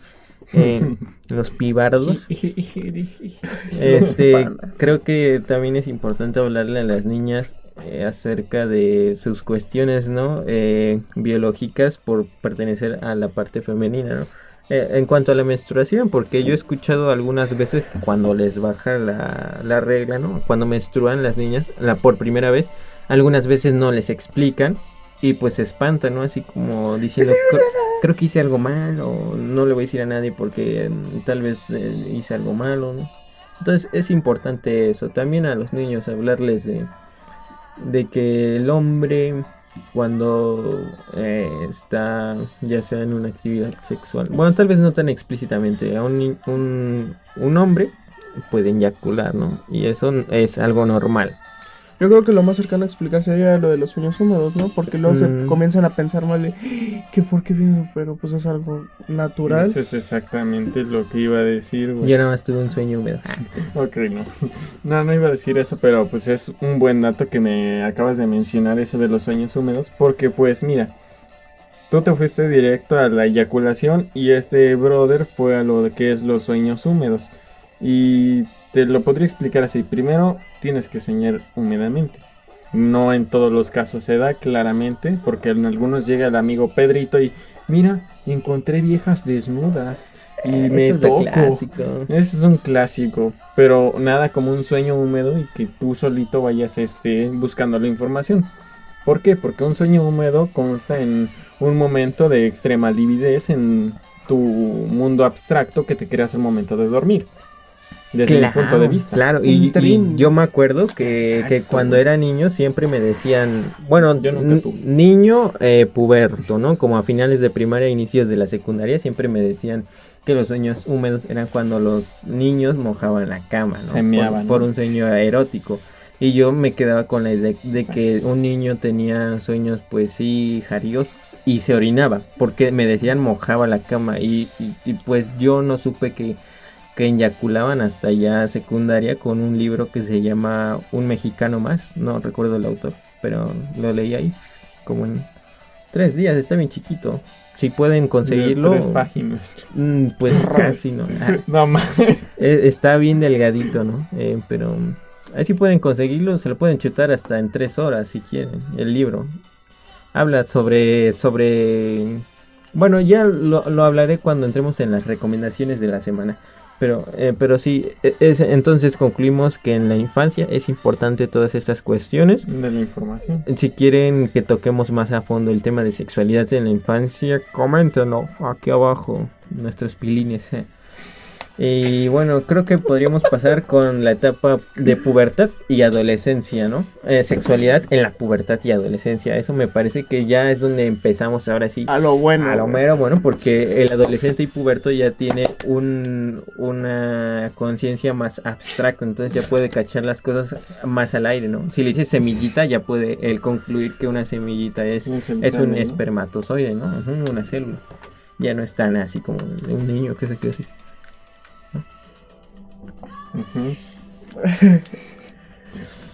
eh, los pibardos. Este, creo que también es importante hablarle a las niñas eh, acerca de sus cuestiones, ¿no? Eh, biológicas por pertenecer a la parte femenina, ¿no? Eh, en cuanto a la menstruación, porque yo he escuchado algunas veces cuando les baja la, la regla, ¿no? Cuando menstruan las niñas, la por primera vez, algunas veces no les explican y pues se espantan, ¿no? Así como diciendo, "Cre- creo que hice algo mal o no le voy a decir a nadie porque mm, tal vez eh, hice algo malo, ¿no? Entonces es importante eso, también a los niños hablarles de, de que el hombre cuando eh, está ya sea en una actividad sexual, bueno tal vez no tan explícitamente, un, un, un hombre puede eyacular, ¿no? Y eso es algo normal. Yo creo que lo más cercano a explicar sería lo de los sueños húmedos, ¿no? Porque luego se Mm. comienzan a pensar mal de que por qué viene, pero pues es algo natural. Eso es exactamente lo que iba a decir, güey. Yo nada más tuve un sueño húmedo. Ok, no. No, no iba a decir eso, pero pues es un buen dato que me acabas de mencionar, eso de los sueños húmedos, porque pues mira, tú te fuiste directo a la eyaculación y este brother fue a lo de que es los sueños húmedos. Y te lo podría explicar así. Primero, tienes que soñar húmedamente. No en todos los casos se da claramente, porque en algunos llega el amigo Pedrito y mira, encontré viejas desnudas y me Eso es toco. clásico. Ese es un clásico, pero nada como un sueño húmedo y que tú solito vayas este, buscando la información. ¿Por qué? Porque un sueño húmedo consta en un momento de extrema lividez en tu mundo abstracto que te creas al momento de dormir. Desde mi punto de vista. Claro, y, y yo me acuerdo que, que cuando era niño siempre me decían, bueno, Yo nunca niño eh, puberto, ¿no? Como a finales de primaria, inicios de la secundaria, siempre me decían que los sueños húmedos eran cuando los niños mojaban la cama, ¿no? Se meaban, por, un sueño erótico. Y yo me quedaba con la idea de que un niño tenía sueños, pues sí, jariosos y se orinaba, porque me decían mojaba la cama y, y- y, pues yo no supe que, que eyaculaban hasta ya secundaria con un libro que se llama Un mexicano más, no recuerdo el autor, pero lo leí ahí, como en Tres días, está bien chiquito. Si pueden De conseguirlo, Tres páginas. mm, pues casi no. Ah, No más. e- está bien delgadito, ¿no? Eh, pero mm, ahí sí pueden conseguirlo, se lo pueden chutar hasta en tres horas si quieren, el libro. Habla sobre, sobre, bueno, ya lo, lo hablaré cuando entremos en las recomendaciones de la semana. Pero, eh, pero sí, e- es, entonces concluimos que en la infancia es importante todas estas cuestiones. De la información. Si quieren que toquemos más a fondo el tema de sexualidad en la infancia, coméntenlo aquí abajo, nuestros pilines. eh. Y bueno, creo que podríamos pasar con la etapa de pubertad y adolescencia, ¿no? Eh, sexualidad en la pubertad y adolescencia. Eso me parece que ya es donde empezamos ahora sí. A lo bueno. A lo mero, bueno, porque el adolescente y puberto ya tiene un, una conciencia más abstracta, entonces ya puede cachar las cosas más al aire, ¿no? Si le dices semillita, ya puede él concluir que una semillita es, el es un espermatozoide, ¿no? Una célula. Ya no es tan así como un niño que se queda así.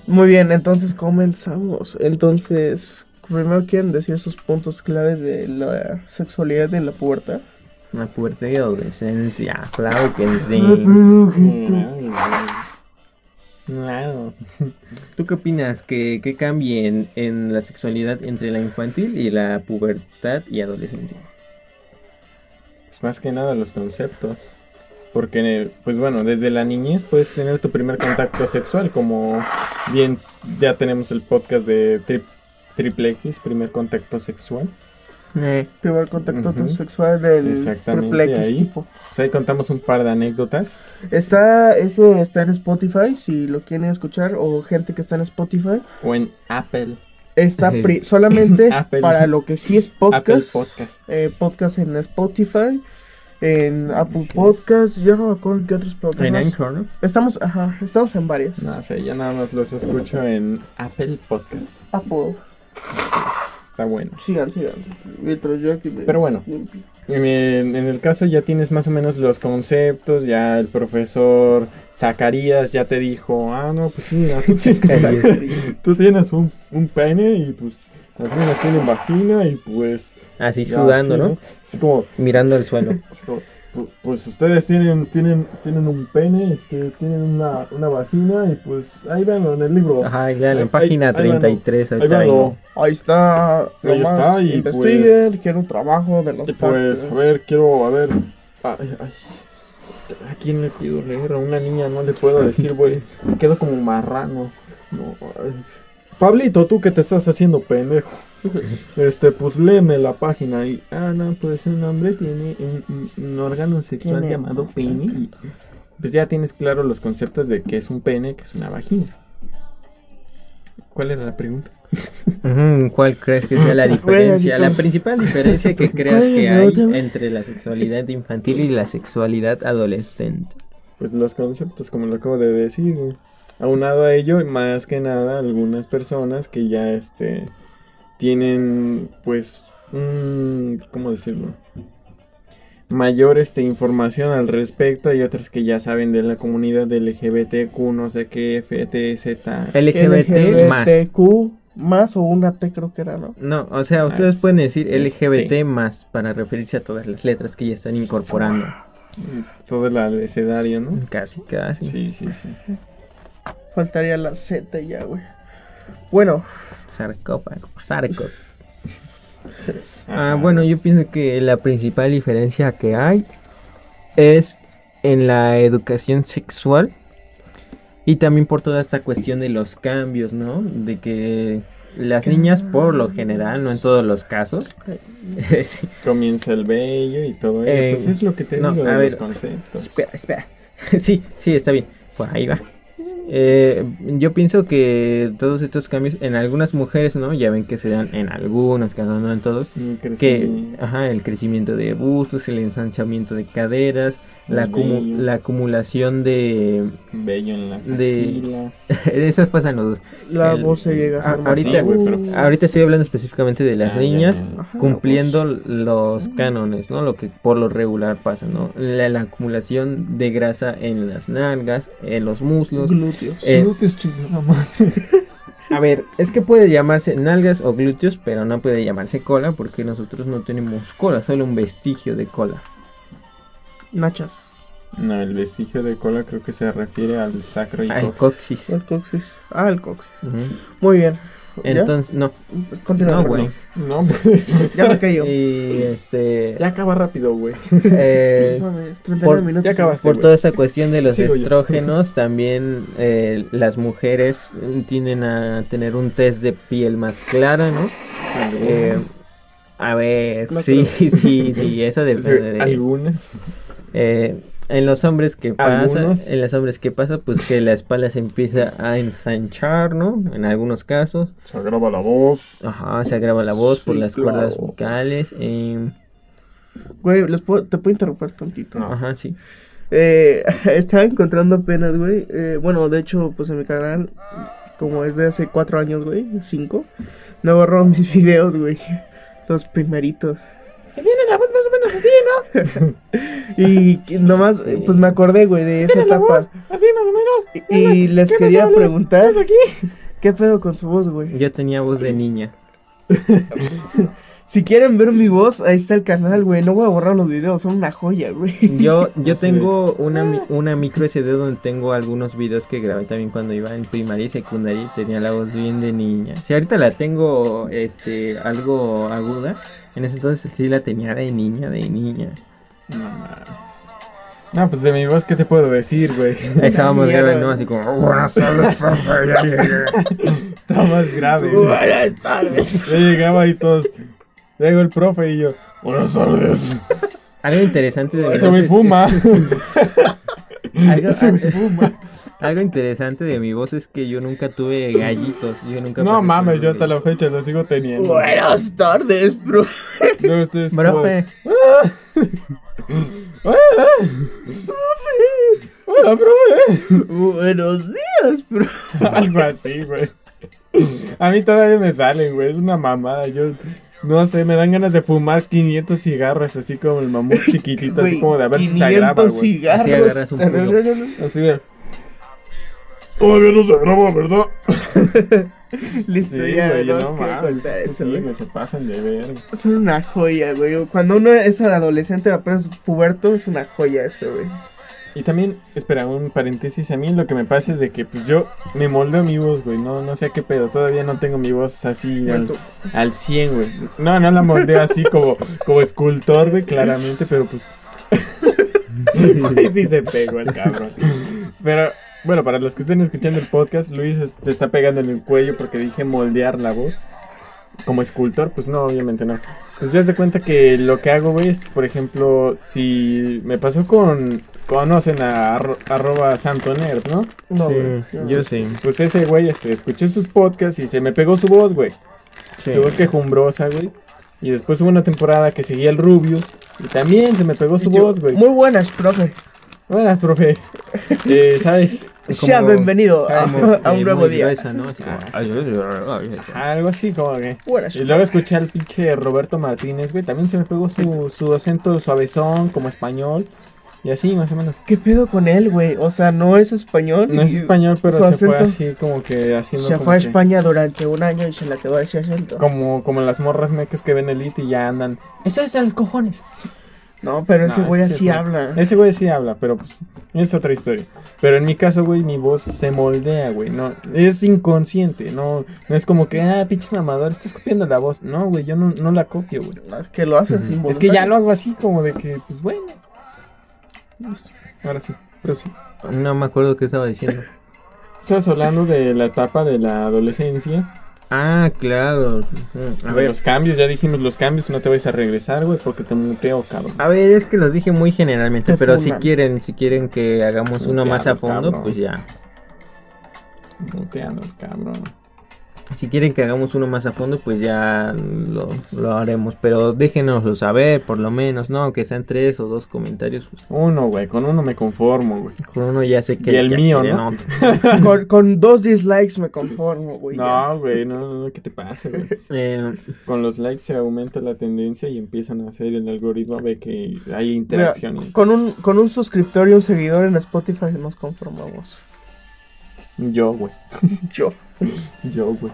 Muy bien, entonces comenzamos. Entonces, primero quieren decir sus puntos claves de la sexualidad en la pubertad. Una pubertad y adolescencia, claro que sí. Claro. ¿Tú qué opinas que, que cambie en, en la sexualidad entre la infantil y la pubertad y adolescencia? Pues más que nada los conceptos. Porque, pues bueno, desde la niñez puedes tener tu primer contacto sexual, como bien ya tenemos el podcast de tri- Triple X, primer contacto sexual. Eh, Primer contacto sexual del triple X ahí. tipo. Pues ahí contamos un par de anécdotas. Está, ese está en Spotify, si lo quieren escuchar, o gente que está en Spotify. O en Apple, Está solamente para lo que sí es podcast. Apple Podcast. eh, podcast en Spotify, en Apple Así es. Podcast, yo no me acuerdo en qué otros en programas. Anchor, ¿no? Estamos, ajá, estamos en varias. No sé, ya nada más los escucho en Apple Podcast. Apple, Está bueno. sigan, sigan. Mientras yo aquí me- Pero bueno. En el, en el caso ya tienes más o menos los conceptos, ya el profesor Zacarías ya te dijo, ah, no, pues mira, tú tienes, tú tienes un, un pene y pues las niñas tienen vagina y pues... Así ya, sudando, así, ¿no? Así como, Mirando al suelo. así como, pu- pues ustedes tienen, tienen, tienen un pene, este, tienen una, una vagina y pues ahí véanlo en el libro. Ajá, ya en Ahí- página ahí véanlo, 33. Ahí ahí, véanlo. ¿no? Ahí está, Ahí está, y investiguen, quiero un trabajo de los Y pues, partes. a ver, quiero, a ver. Ay, ay. ¿A quién le pido leer? A una niña no le puedo decir, güey. Quedo como marrano. No, ay. Pablito, tú que te estás haciendo pendejo. Este, pues léeme la página y. Ah, no, pues un hombre tiene un, órgano sexual Tiene- llamado pene. Y pues ya tienes claro los conceptos de qué es un pene, qué es una vagina. ¿Cuál era la pregunta? ¿Cuál crees que sea la diferencia? La principal diferencia que creas que hay entre la sexualidad infantil y la sexualidad adolescente. Pues los conceptos, como lo acabo de decir, güey. Aunado a ello, más que nada, algunas personas que ya, este, tienen, pues, un, ¿cómo decirlo? Mayor, este, información al respecto. Hay otras que ya saben de la comunidad LGBTQ, no sé qué, FTZ. LGBT más. LGBTQ más o una T creo que era, ¿no? No, o sea, ustedes Más pueden decir este. LGBT más para referirse a todas las letras que ya están incorporando. Todo el abecedario, ¿no? Casi, casi. Sí, sí, sí. Faltaría la Z ya, güey. Bueno, Sarcófago, sarco. Ah, bueno, yo pienso que la principal diferencia que hay es en la educación sexual y también por toda esta cuestión de los cambios, ¿no? De que las niñas por lo general, no en todos los casos, sí, Comienza el bello y todo ello. Eh, pues es lo que te no, digo a de ver. los conceptos. espera, espera, sí, sí, está bien, por ahí va. Eh, yo pienso que todos estos cambios en algunas mujeres, ¿no? Ya ven que se dan en algunos casos, no en todos. Que ajá, el crecimiento de bustos, el ensanchamiento de caderas, la, acumu- la acumulación de... Bello en las de- axilas. Esas pasan los dos. la El- voz se llega a ser más ahorita- güey, pero pues- Ahorita estoy hablando específicamente de las Ah, niñas. Ajá, cumpliendo los cánones, ¿no? Lo que por lo regular pasa, ¿no? La, la acumulación de grasa en las nalgas, en los muslos. Glúteos. Eh, Glúteos, chingada madre. A ver, es que puede llamarse nalgas o glúteos, pero no puede llamarse cola porque nosotros no tenemos cola, solo un vestigio de cola. Nachas. No, el vestigio de cola creo que se refiere al sacro y Al coxis. coxis. El coxis. Ah, el coxis. Muy bien. ¿Ya? Entonces, no, Continúa. no, güey. No, Ya me cayó. Y este. ya acaba rápido, güey. eh, Mames, 39 por- minutos. ya acabaste. por toda esa cuestión de los Sigo yo. estrógenos, también eh, las mujeres tienden a tener un test de piel más clara, ¿no? Eh, a ver, No sí, sí, sí, eso depende de... Algunas. Eh, en los hombres que pasa, Algunos. en los hombres que pasa, pues que la espalda se empieza a ensanchar, ¿no? En algunos casos, Se agrava la voz. ajá, se agrava la voz por las claro. cuerdas vocales, em, Güey, ¿les puedo- te puedo interrumpir tantito. No. ajá, sí. Eh, estaba encontrando apenas, güey. eh, bueno, de hecho, pues en mi canal, como es de hace cuatro años, güey, cinco, no borro mis videos, güey. Los primeritos. Menos así, ¿no? Y nomás, Sí. pues me acordé, güey, de esa etapa. voz así más o menos. Y les ¿Qué quería chavales? preguntar, ¿Estás aquí? ¿qué pedo con su voz, güey? Yo tenía voz de niña. Si quieren ver mi voz, ahí está el canal, güey. No voy a borrar los videos, son una joya, güey. Yo, yo tengo una, mi- una micro SD donde tengo algunos videos que grabé también cuando iba en primaria y secundaria y tenía la voz bien de niña. Si ahorita la tengo este algo aguda, en ese entonces sí la tenía de niña, de niña. No mames. No, pues de mi voz, ¿qué te puedo decir, güey? Ahí estábamos grabando, ¿no? Así como, "Oh, buenas tardes, profe, ya llegué". Está más grave. güey. Buenas tardes. Ya llegaba y todos. Llegó el profe y yo. Buenas tardes. Algo interesante de mi Eso voz me es- fuma. algo, Eso me fuma. Algo interesante de mi voz es que yo nunca tuve gallitos. Yo nunca No mames, yo hasta la fecha lo sigo teniendo. Buenas tardes, bro. Luego ustedes. Profe, Hola, profe. Buenos días, bro. Algo así, güey. A mí todavía me salen, güey. Es una mamada. Yo no sé, me dan ganas de fumar 500 cigarros, así como el mamut chiquitito, así Güey, como de a ver si se agrava, 500 güey. Así agarras un No, no, no, no. Así de. Todavía no se graba, ¿verdad? Listo, Sí, ya, güey, no, no mames. eso, sí, güey. se pasan de ver. Son una joya, güey. Cuando uno es adolescente, apenas puberto, es una joya eso, güey. Y también, espera, un paréntesis. A mí lo que me pasa es de que, pues yo me moldeo mi voz, güey. No, no sé qué pedo. Todavía no tengo mi voz así al, al 100, güey. No, no la moldeo así como, como escultor, güey, claramente, pero pues. Güey, sí se pegó el cabrón. Pero, bueno, para los que estén escuchando el podcast, Luis te está pegando en el cuello porque dije moldear la voz. Como escultor, pues no, obviamente no. Pues ya se cuenta que lo que hago, güey, es, por ejemplo, si me pasó con. Conocen a arro- arroba santo nerd, ¿no? No, Sí, güey. yo sí. Pues ese güey, este, escuché sus podcasts y se me pegó su voz, güey. Sí. Su voz quejumbrosa, güey. Y después hubo una temporada que seguía el Rubius y también se me pegó su yo, voz, güey. Muy buenas, profe. Buenas, profe. Eh, ¿Sabes? Sea bienvenido a, a un nuevo día. gruesa, ¿no? Así como, "Ay, ay, ay, ay". Algo así como que. Buenas. Y luego escuché al pinche Roberto Martínez, güey. También se me pegó su, su acento suavezón, como español. Y así, más o menos. ¿Qué pedo con él, güey? O sea, no es español. No es y español, pero su se fue acento- así como que haciendo. Se como fue a que- España durante un año y se la quedó ese acento. Como, como las morras mecas que ven Elite y ya andan. Eso es a los cojones. No, pero ese güey así es- habla. Ese güey sí habla, pero pues es otra historia. Pero en mi caso, güey, mi voz se moldea, güey. No, es inconsciente. No, no es como que, ah, pinche mamador, estás copiando la voz. No, güey, yo no, no la copio, güey. Es que lo haces Ujú. involuntario. Es que ya lo hago así, como de que, pues bueno. Ahora sí, pero sí. No me acuerdo qué estaba diciendo. Estabas hablando de la etapa de la adolescencia. Ah, claro. A A ver, los cambios, ya dijimos los cambios, no te vayas a regresar, güey, porque te muteo, cabrón. a ver, es que los dije muy generalmente, Te pero si quieren, si quieren que hagamos uno más a fondo, cabrón. pues ya. Muteanos, cabrón. Si quieren que hagamos uno más a fondo, pues ya lo, lo haremos. Pero déjenoslo saber, por lo menos, ¿no? Aunque sean tres o dos comentarios, pues Uno, güey, con uno me conformo, güey. con uno ya sé que Y el ya mío, ¿no? con, con dos dislikes me conformo, güey. No, güey, no, no, ¿qué te pasa, güey? Eh, Con los likes se aumenta la tendencia y empiezan a hacer el algoritmo, ve que hay interacción. Con un, con un suscriptor y un seguidor en Spotify nos conformamos. Yo, güey. Yo. Yo, güey.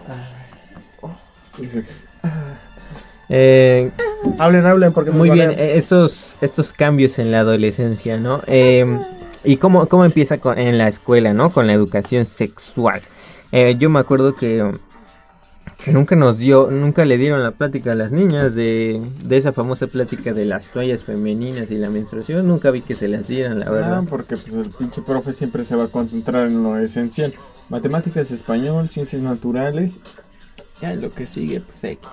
Eh, Hablen, hablen, porque muy bien, estos, estos cambios en la adolescencia, ¿no? Eh, y cómo, cómo empieza con, en la escuela, ¿no? Con la educación sexual. Eh, yo me acuerdo que, que nunca nos dio, nunca le dieron la plática a las niñas de, de esa famosa plática de las toallas femeninas y la menstruación. Nunca vi que se las dieran, la verdad. Ah, porque pues, el pinche profe siempre se va a concentrar en lo esencial. Matemáticas, español, ciencias naturales. Ya lo que sigue, pues X.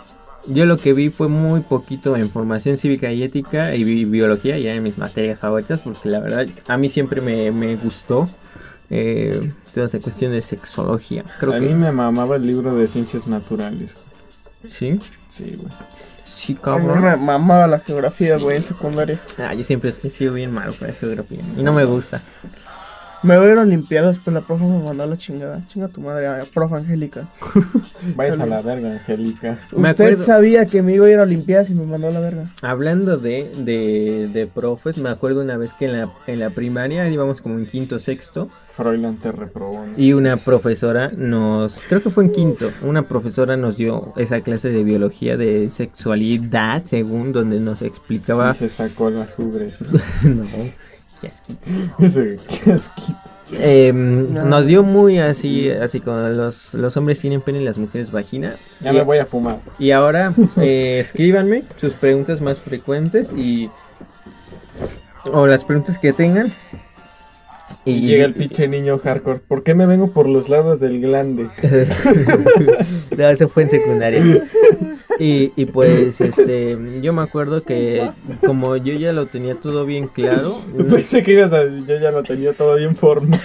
Yo lo que vi fue muy poquito en formación cívica y ética y bi- biología, ya en mis materias favoritas, porque la verdad a mí siempre me, me gustó eh, toda esa cuestión de sexología. Creo a que mí me mamaba el libro de ciencias naturales. sí, Sí, güey. sí, cabrón. me mamaba la geografía, güey, en secundaria. Ah, yo siempre he sido bien malo para la geografía y no me gusta. Me voy a ir a Olimpiadas, pero la profe me mandó a la chingada. Chinga tu madre, a profe Angélica. Vayas a la verga, Angélica. Me Usted acuerdo- sabía que me iba a ir a Olimpiadas y me mandó a la verga. Hablando de, de, de profes, me acuerdo una vez que en la, en la primaria íbamos como en quinto, sexto, Froilán te reprobó. ¿no? Y una profesora nos, creo que fue en quinto, una profesora nos dio esa clase de biología de sexualidad, según donde nos explicaba... Y se sacó las ubres. no, qué asquito. Qué asquito. No. Nos dio muy así, así como los, los hombres tienen pene y las mujeres vagina. Ya y, me voy a fumar. y ahora eh, escríbanme sus preguntas más frecuentes y... O las preguntas que tengan. Y llega el pinche niño hardcore. ¿Por qué me vengo por los lados del glande? no, eso fue en secundaria. Y, y pues, este, yo me acuerdo que como yo ya lo tenía todo bien claro, Pensé que ibas a. Yo ya lo tenía todo bien formado.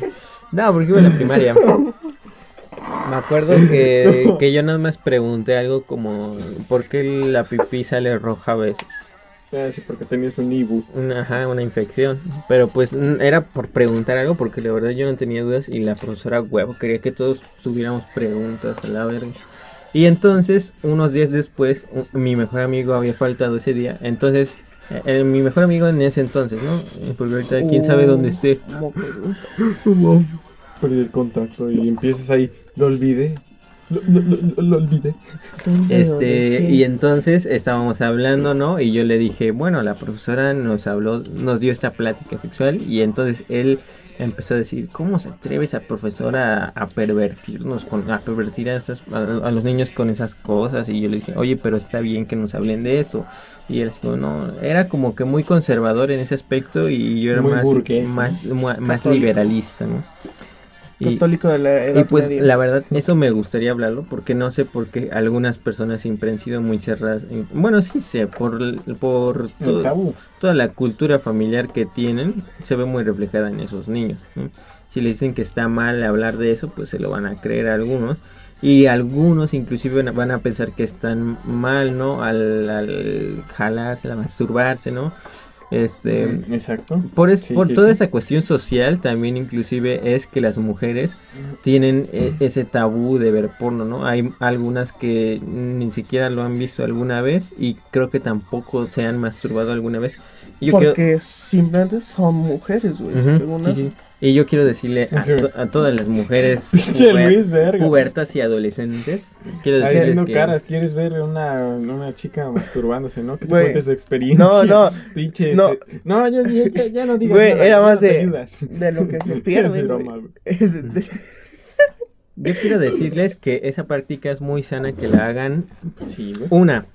no, porque iba en la primaria. Me acuerdo que, que yo nada más pregunté algo como, ¿por qué la pipí sale roja a veces? Ah, sí, porque tenías un Ibu. Ajá, una infección. Pero pues era por preguntar algo porque la verdad yo no tenía dudas y la profesora huevo quería que todos tuviéramos preguntas a la verga. Y entonces, unos días después, mi mejor amigo había faltado ese día. Entonces, eh, eh, mi mejor amigo en ese entonces, ¿no? Eh, Porque ahorita quién sabe dónde esté. Perdí el contacto y empiezas ahí. Lo olvidé. Lo, lo, lo- lo olvidé. Este, y entonces estábamos hablando, ¿no? Y yo le dije, bueno, la profesora nos habló, nos dio esta plática sexual y entonces él empezó a decir, ¿cómo se atreve esa profesora a, a pervertirnos, con, a pervertir a, esas, a, a los niños con esas cosas? Y yo le dije, oye, pero está bien que nos hablen de eso. Y él dijo, no, era como que muy conservador en ese aspecto y yo era Muy más, burgués, más, más, más liberalista, ¿no? Y- Católico de la edad y pues media. la verdad, eso me gustaría hablarlo porque no sé por qué algunas personas siempre han sido muy cerradas. en- bueno, sí sé, por, por todo- toda la cultura familiar que tienen, se ve muy reflejada en esos niños. ¿no? Si le dicen que está mal hablar de eso, pues se lo van a creer algunos. Y algunos inclusive van a- van a pensar que están mal, ¿no? Al, al jalarse, al masturbarse, ¿no? Este... Exacto. Por, es- Sí, por sí, toda sí. esa cuestión social también inclusive es que las mujeres tienen eh, ese tabú de ver porno, ¿no? Hay algunas que ni siquiera lo han visto alguna vez y creo que tampoco se han masturbado alguna vez. Yo Porque simplemente son mujeres, güey. Eso. sí. Y yo quiero decirle a, to- a todas las mujeres pubertas y adolescentes, quiero decirles haciendo que caras, ¿quieres ver una, una chica masturbándose, no? Que te cuentes su experiencia. No, no. Pinche. No. No, ya, ya, no digas Güey, nada, era más no de-. De lo que se pierde, broma, yo quiero decirles que esa práctica es muy sana que la hagan Sí, güey. Una,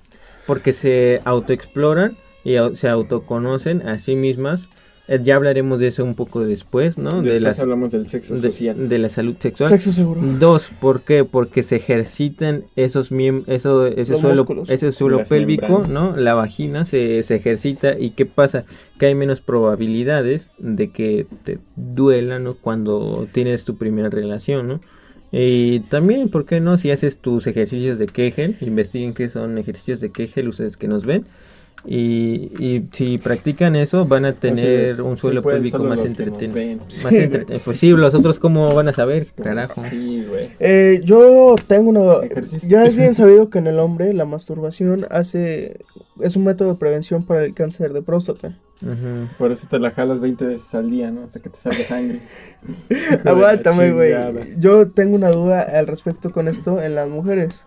porque se autoexploran y au- se autoconocen a sí mismas. Eh, ya hablaremos de eso un poco después, ¿no? de, las, hablamos del sexo de, social. de la salud sexual. Sexo seguro. Dos, ¿por qué? Porque se ejercitan esos miem eso, ese Los suelo, músculos. ese suelo pélvico, membranas. ¿no? La vagina se, se ejercita y ¿qué pasa? Que hay menos probabilidades de que te duela, ¿no? Cuando tienes tu primera relación, ¿no? Y también, ¿por qué no? Si haces tus ejercicios de Kegel, investiguen qué son ejercicios de Kegel, ustedes que nos ven. Y, y si practican eso, van a tener un suelo pélvico solo más entretenido. Más entretenido. Pues sí, los otros cómo van a saber, carajo. Sí, güey. Eh, yo tengo una... Ejercicio. Ya es bien sabido que en el hombre la masturbación hace... Es un método de prevención para el cáncer de próstata. Por eso te la jalas 20 veces al día, ¿no? Hasta que te salga sangre. Aguántame, güey. Yo tengo una duda al respecto con esto en las mujeres.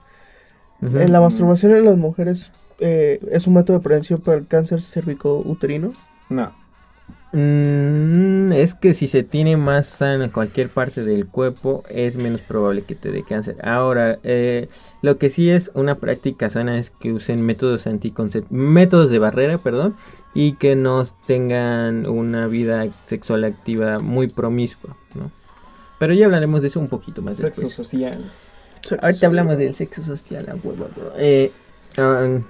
En la masturbación en las mujeres eh, es un método de prevención para el cáncer cervicouterino. No. Mm, es que si se tiene masa en cualquier parte del cuerpo es menos probable que te dé cáncer. Ahora, eh, lo que sí es una práctica sana es que usen métodos anticoncep métodos de barrera, perdón, y que no tengan una vida sexual activa muy promiscua, ¿no? Pero ya hablaremos de eso un poquito más Sexo después. social. Ahorita hablamos del sexo social, a huevo, bro. Eh,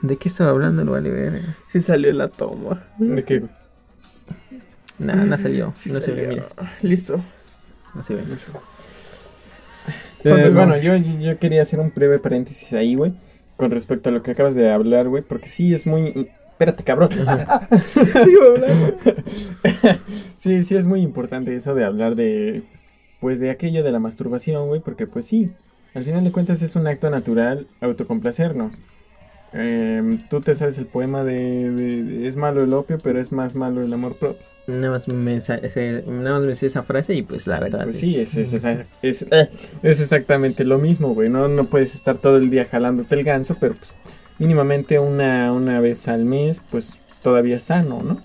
¿De qué estaba hablando? Lo vale ver. Sí salió la toma. ¿De qué? No, no salió. Sí no se ve, mira. Listo. No se ve. Pues Eh, bueno, yo, yo quería hacer un breve paréntesis ahí, güey. Con respecto a lo que acabas de hablar, güey. Porque sí es muy. Espérate, cabrón. sí, sí es muy importante eso de hablar de. Pues de aquello de la masturbación, güey. Porque pues sí. Al final de cuentas es un acto natural autocomplacernos. Em, Tú te sabes el poema de, de- de Es malo el opio, pero es más malo el amor propio. Nada más me, ese- nada más me sé esa frase y pues la verdad. Pues es- sí, es, es, es- es exactamente lo mismo, güey. No, no puedes estar todo el día jalándote el ganso, pero pues mínimamente una, una vez al mes, pues todavía es sano, ¿no?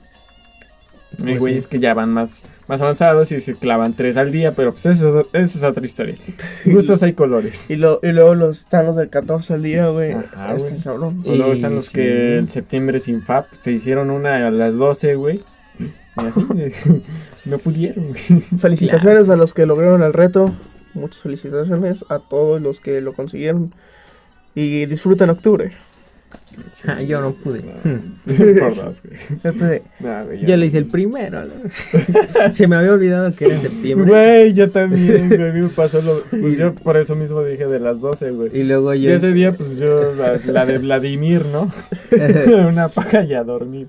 Pues güeyes sí. que ya van más, más avanzados y se clavan tres al día, pero pues eso, esa es otra historia. Gustos hay colores. Y, lo, y luego los están los del 14 al día, güey. Ajá, Está güey. cabrón. O luego Y están los sí. que en septiembre sin FAP se hicieron una a las 12, güey. Y así, no pudieron. Felicitaciones a los que lograron el reto. Muchas felicitaciones a todos los que lo consiguieron. Y disfruten octubre. Ah, yo no pude. No, güey, Yo lo hice el primero. Se me había olvidado que era en septiembre. Güey, yo también, güey. A mí me pasó lo. Pues yo por eso mismo dije de las 12, güey. Y luego Y ese día, pues yo, la, la de Vladimir, ¿no? Una paja y a dormir.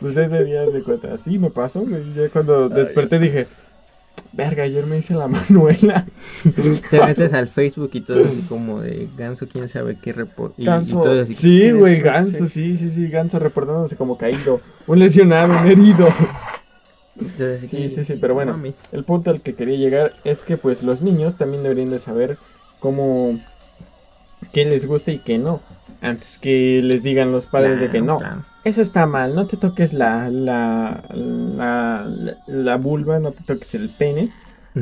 Pues ese día de cuenta. Así me pasó, güey. Ya cuando desperté dije, verga, ayer me hice la Manuela. Te metes al Facebook y todo así como de ganso, quién sabe qué report. Y, y Ganso. todo así. Sí, güey, Ganso, sí. sí, sí, Ganso reportándose como caído. Un lesionado, un herido. Entonces, Sí, que, sí, sí, pero bueno. mames. El punto al que quería llegar es que pues los niños también deberían de saber cómo qué les gusta y qué no. Antes que les digan los padres de que no. Claro. Eso está mal, no te toques la, la, la, la, la vulva, no te toques el pene,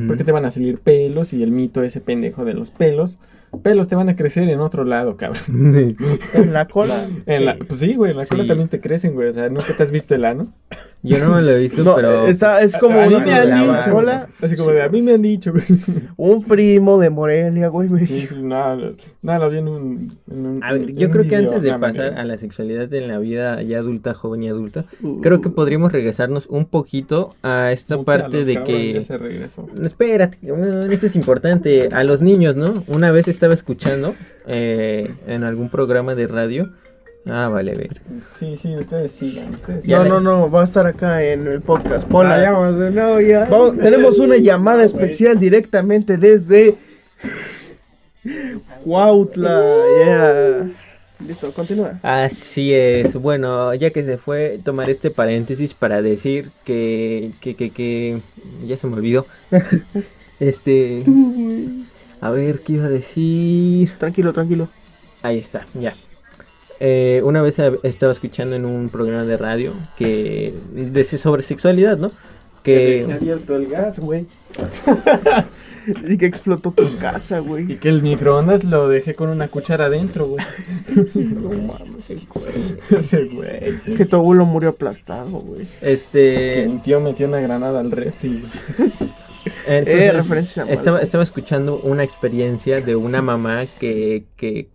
porque te van a salir pelos y el mito ese pendejo de los pelos. Pelos te van a crecer en otro lado, cabrón. en la cola. En la, pues sí, güey, en la cola Sí. también te crecen, güey. O sea, nunca te has visto el ano. Yo no me lo he visto, No, pero. está, es como a mí me han la dicho. cola. Así como de, a mí me han dicho, güey. Un primo de Morelia, güey. me- Sí, sí, no, no, no, lo vi en un. en un- A ver, en yo un creo que antes de pasar a la sexualidad en la vida ya adulta, joven y adulta, Uh, creo que podríamos regresarnos un poquito a esta parte de cabrón, que... se regresó. Espérate, esto es importante. A los niños, ¿no? Una vez estaba escuchando eh, en algún programa de radio. Ah, vale, a ver. Sí, sí, ustedes sigan, ustedes No, no, no, va a estar acá en el podcast. Ponla. Ah, ya vamos ya. Tenemos una llamada especial directamente desde Cuautla. Yeah. Listo, continúa. Así es. Bueno, ya que se fue, tomar este paréntesis para decir que, que, que, que, ya se me olvidó. Este, a ver, ¿qué iba a decir? Tranquilo, tranquilo. Ahí está, ya. Eh, una vez estaba escuchando en un programa de radio que de, sobre sexualidad, ¿no? Que Que abierto el gas, güey. Y que explotó tu casa, Y güey. que el microondas lo dejé con una cuchara adentro, güey. no mames, el cuerno. Ese güey. Que tu abuelo murió aplastado, güey. Que Este, mi tío metió una granada al refri. Entonces, Eh, referencia estaba, escuchando una experiencia de una mamá que, que,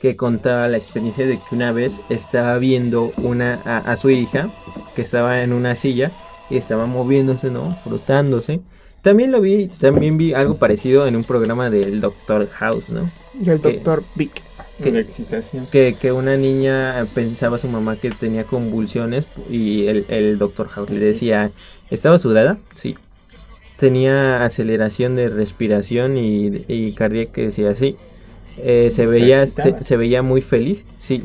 que contaba la experiencia de que una vez estaba viendo una, a, a su hija que estaba en una silla y estaba moviéndose, ¿no? Frotándose. También lo vi, también vi algo parecido en un programa del Doctor House, ¿no? El que- doctor Vic. Que- La excitación. Que, que una niña pensaba a su mamá que tenía convulsiones y el, el Doctor House le decía, ¿estaba sudada? Sí. Tenía aceleración de respiración y, y cardíaca, que decía sí. Eh, se, veía, se veía muy feliz, sí.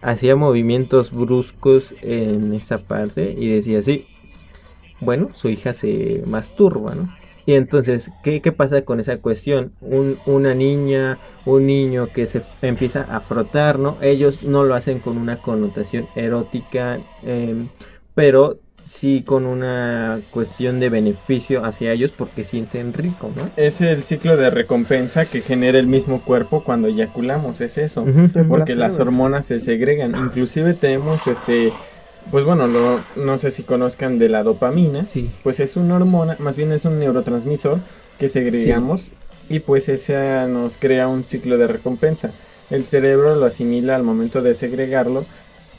hacía movimientos bruscos en esa parte y decía así, bueno, su hija se masturba, ¿no? Y entonces, ¿qué, qué pasa con esa cuestión? Un, una niña, un niño que se empieza a frotar, ¿no? Ellos no lo hacen con una connotación erótica, em, pero sí con una cuestión de beneficio hacia ellos porque sienten rico, ¿no? Es el ciclo de recompensa que genera el mismo cuerpo cuando eyaculamos, es eso. Porque las hormonas se segregan. Inclusive tenemos este, pues bueno, lo- no sé si conozcan de la dopamina. Sí. Pues es una hormona, más bien es un neurotransmisor que segregamos y pues esa nos crea un ciclo de recompensa. El cerebro lo asimila al momento de segregarlo.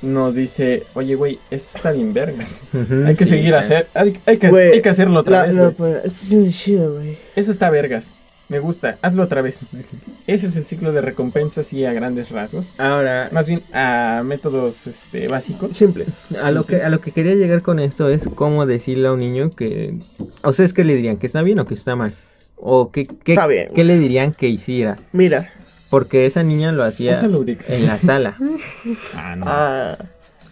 Nos dice, oye, güey, esto está bien vergas. Hay que sí, seguir hacer, hay, hay que, hay que hacerlo otra La- vez, la- güey. pues, esto es chido, güey. Eso está vergas. Me gusta, hazlo otra vez. Ese es el ciclo de recompensa, así a grandes rasgos. Ahora, Más bien a métodos este, básicos. Simple. a lo que a lo que quería llegar con esto es cómo decirle a un niño que a ustedes qué le dirían que está bien o que está mal o qué qué, Está bien. qué le dirían que hiciera Mira. Porque esa niña lo hacía en la sala Ah, no. Ah,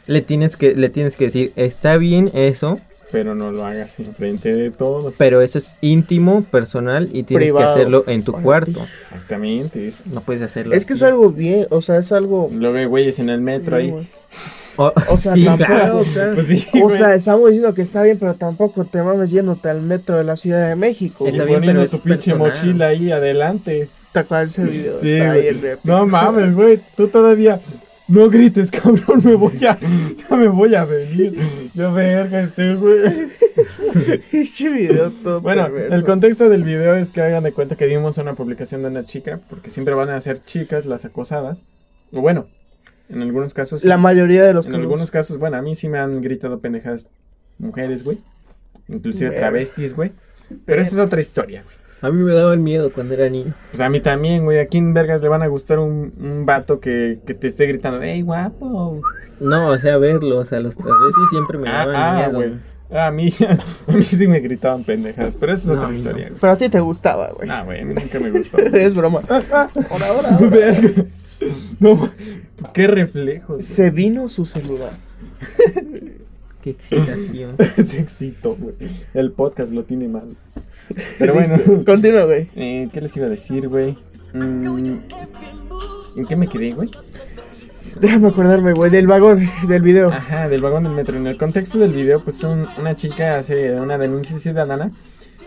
le tienes que le tienes que decir está bien eso Pero no lo hagas enfrente de todos. pero eso es íntimo personal y tienes Privado. que hacerlo en tu cuarto Exactamente. es- no puedes hacerlo es que es algo bien, o sea, es algo... Lo ve güeyes en el metro ahí. güey. o, O sea, sí, tampoco, claro. claro. Pues sí, O güey. sea, estamos diciendo que está bien, pero tampoco te mames yéndote al metro de la Ciudad de México. Está bien, pero tu es pinche personal. mochila ahí adelante. ¿Te acuerdas ese video? Sí, güey. No mames, güey. Tú todavía. No grites, cabrón. Me voy a. Ya me voy a venir. Yo verga este, güey. Ese video todo Bueno, perverso. el contexto del video es que hagan de cuenta que vimos una publicación de una chica. Porque siempre van a ser chicas las acosadas. O bueno, en algunos casos. sí. La mayoría de los En casos. algunos casos, bueno, a mí sí me han gritado pendejadas mujeres, güey. Inclusive travestis, güey. Pero esa es otra historia, güey. A mí me daba el miedo cuando era niño Pues a mí también, güey. ¿A quién vergas le van a gustar un, un vato que, que te esté gritando, ¡Ey, guapo! no o sea verlo o sea los travestis siempre me Ah, daban ah, miedo güey. Ah, A mí, a mí sí me gritaban pendejadas. Pero esa es No, otra historia, güey. Pero a ti te gustaba, güey. Ah, güey, a mí nunca me gustó. es broma. Ahora, ahora, ahora. Verga. no, qué reflejos. Se vino su celular. qué excitación Se excitó, güey. El podcast lo tiene mal. Pero bueno. Continúa, güey. Eh, ¿Qué les iba a decir, güey? Mm, ¿En qué me quedé, güey? Déjame acordarme, güey, del vagón, del video. Ajá, del vagón del metro. En el contexto del video, pues un- una chica hace una denuncia ciudadana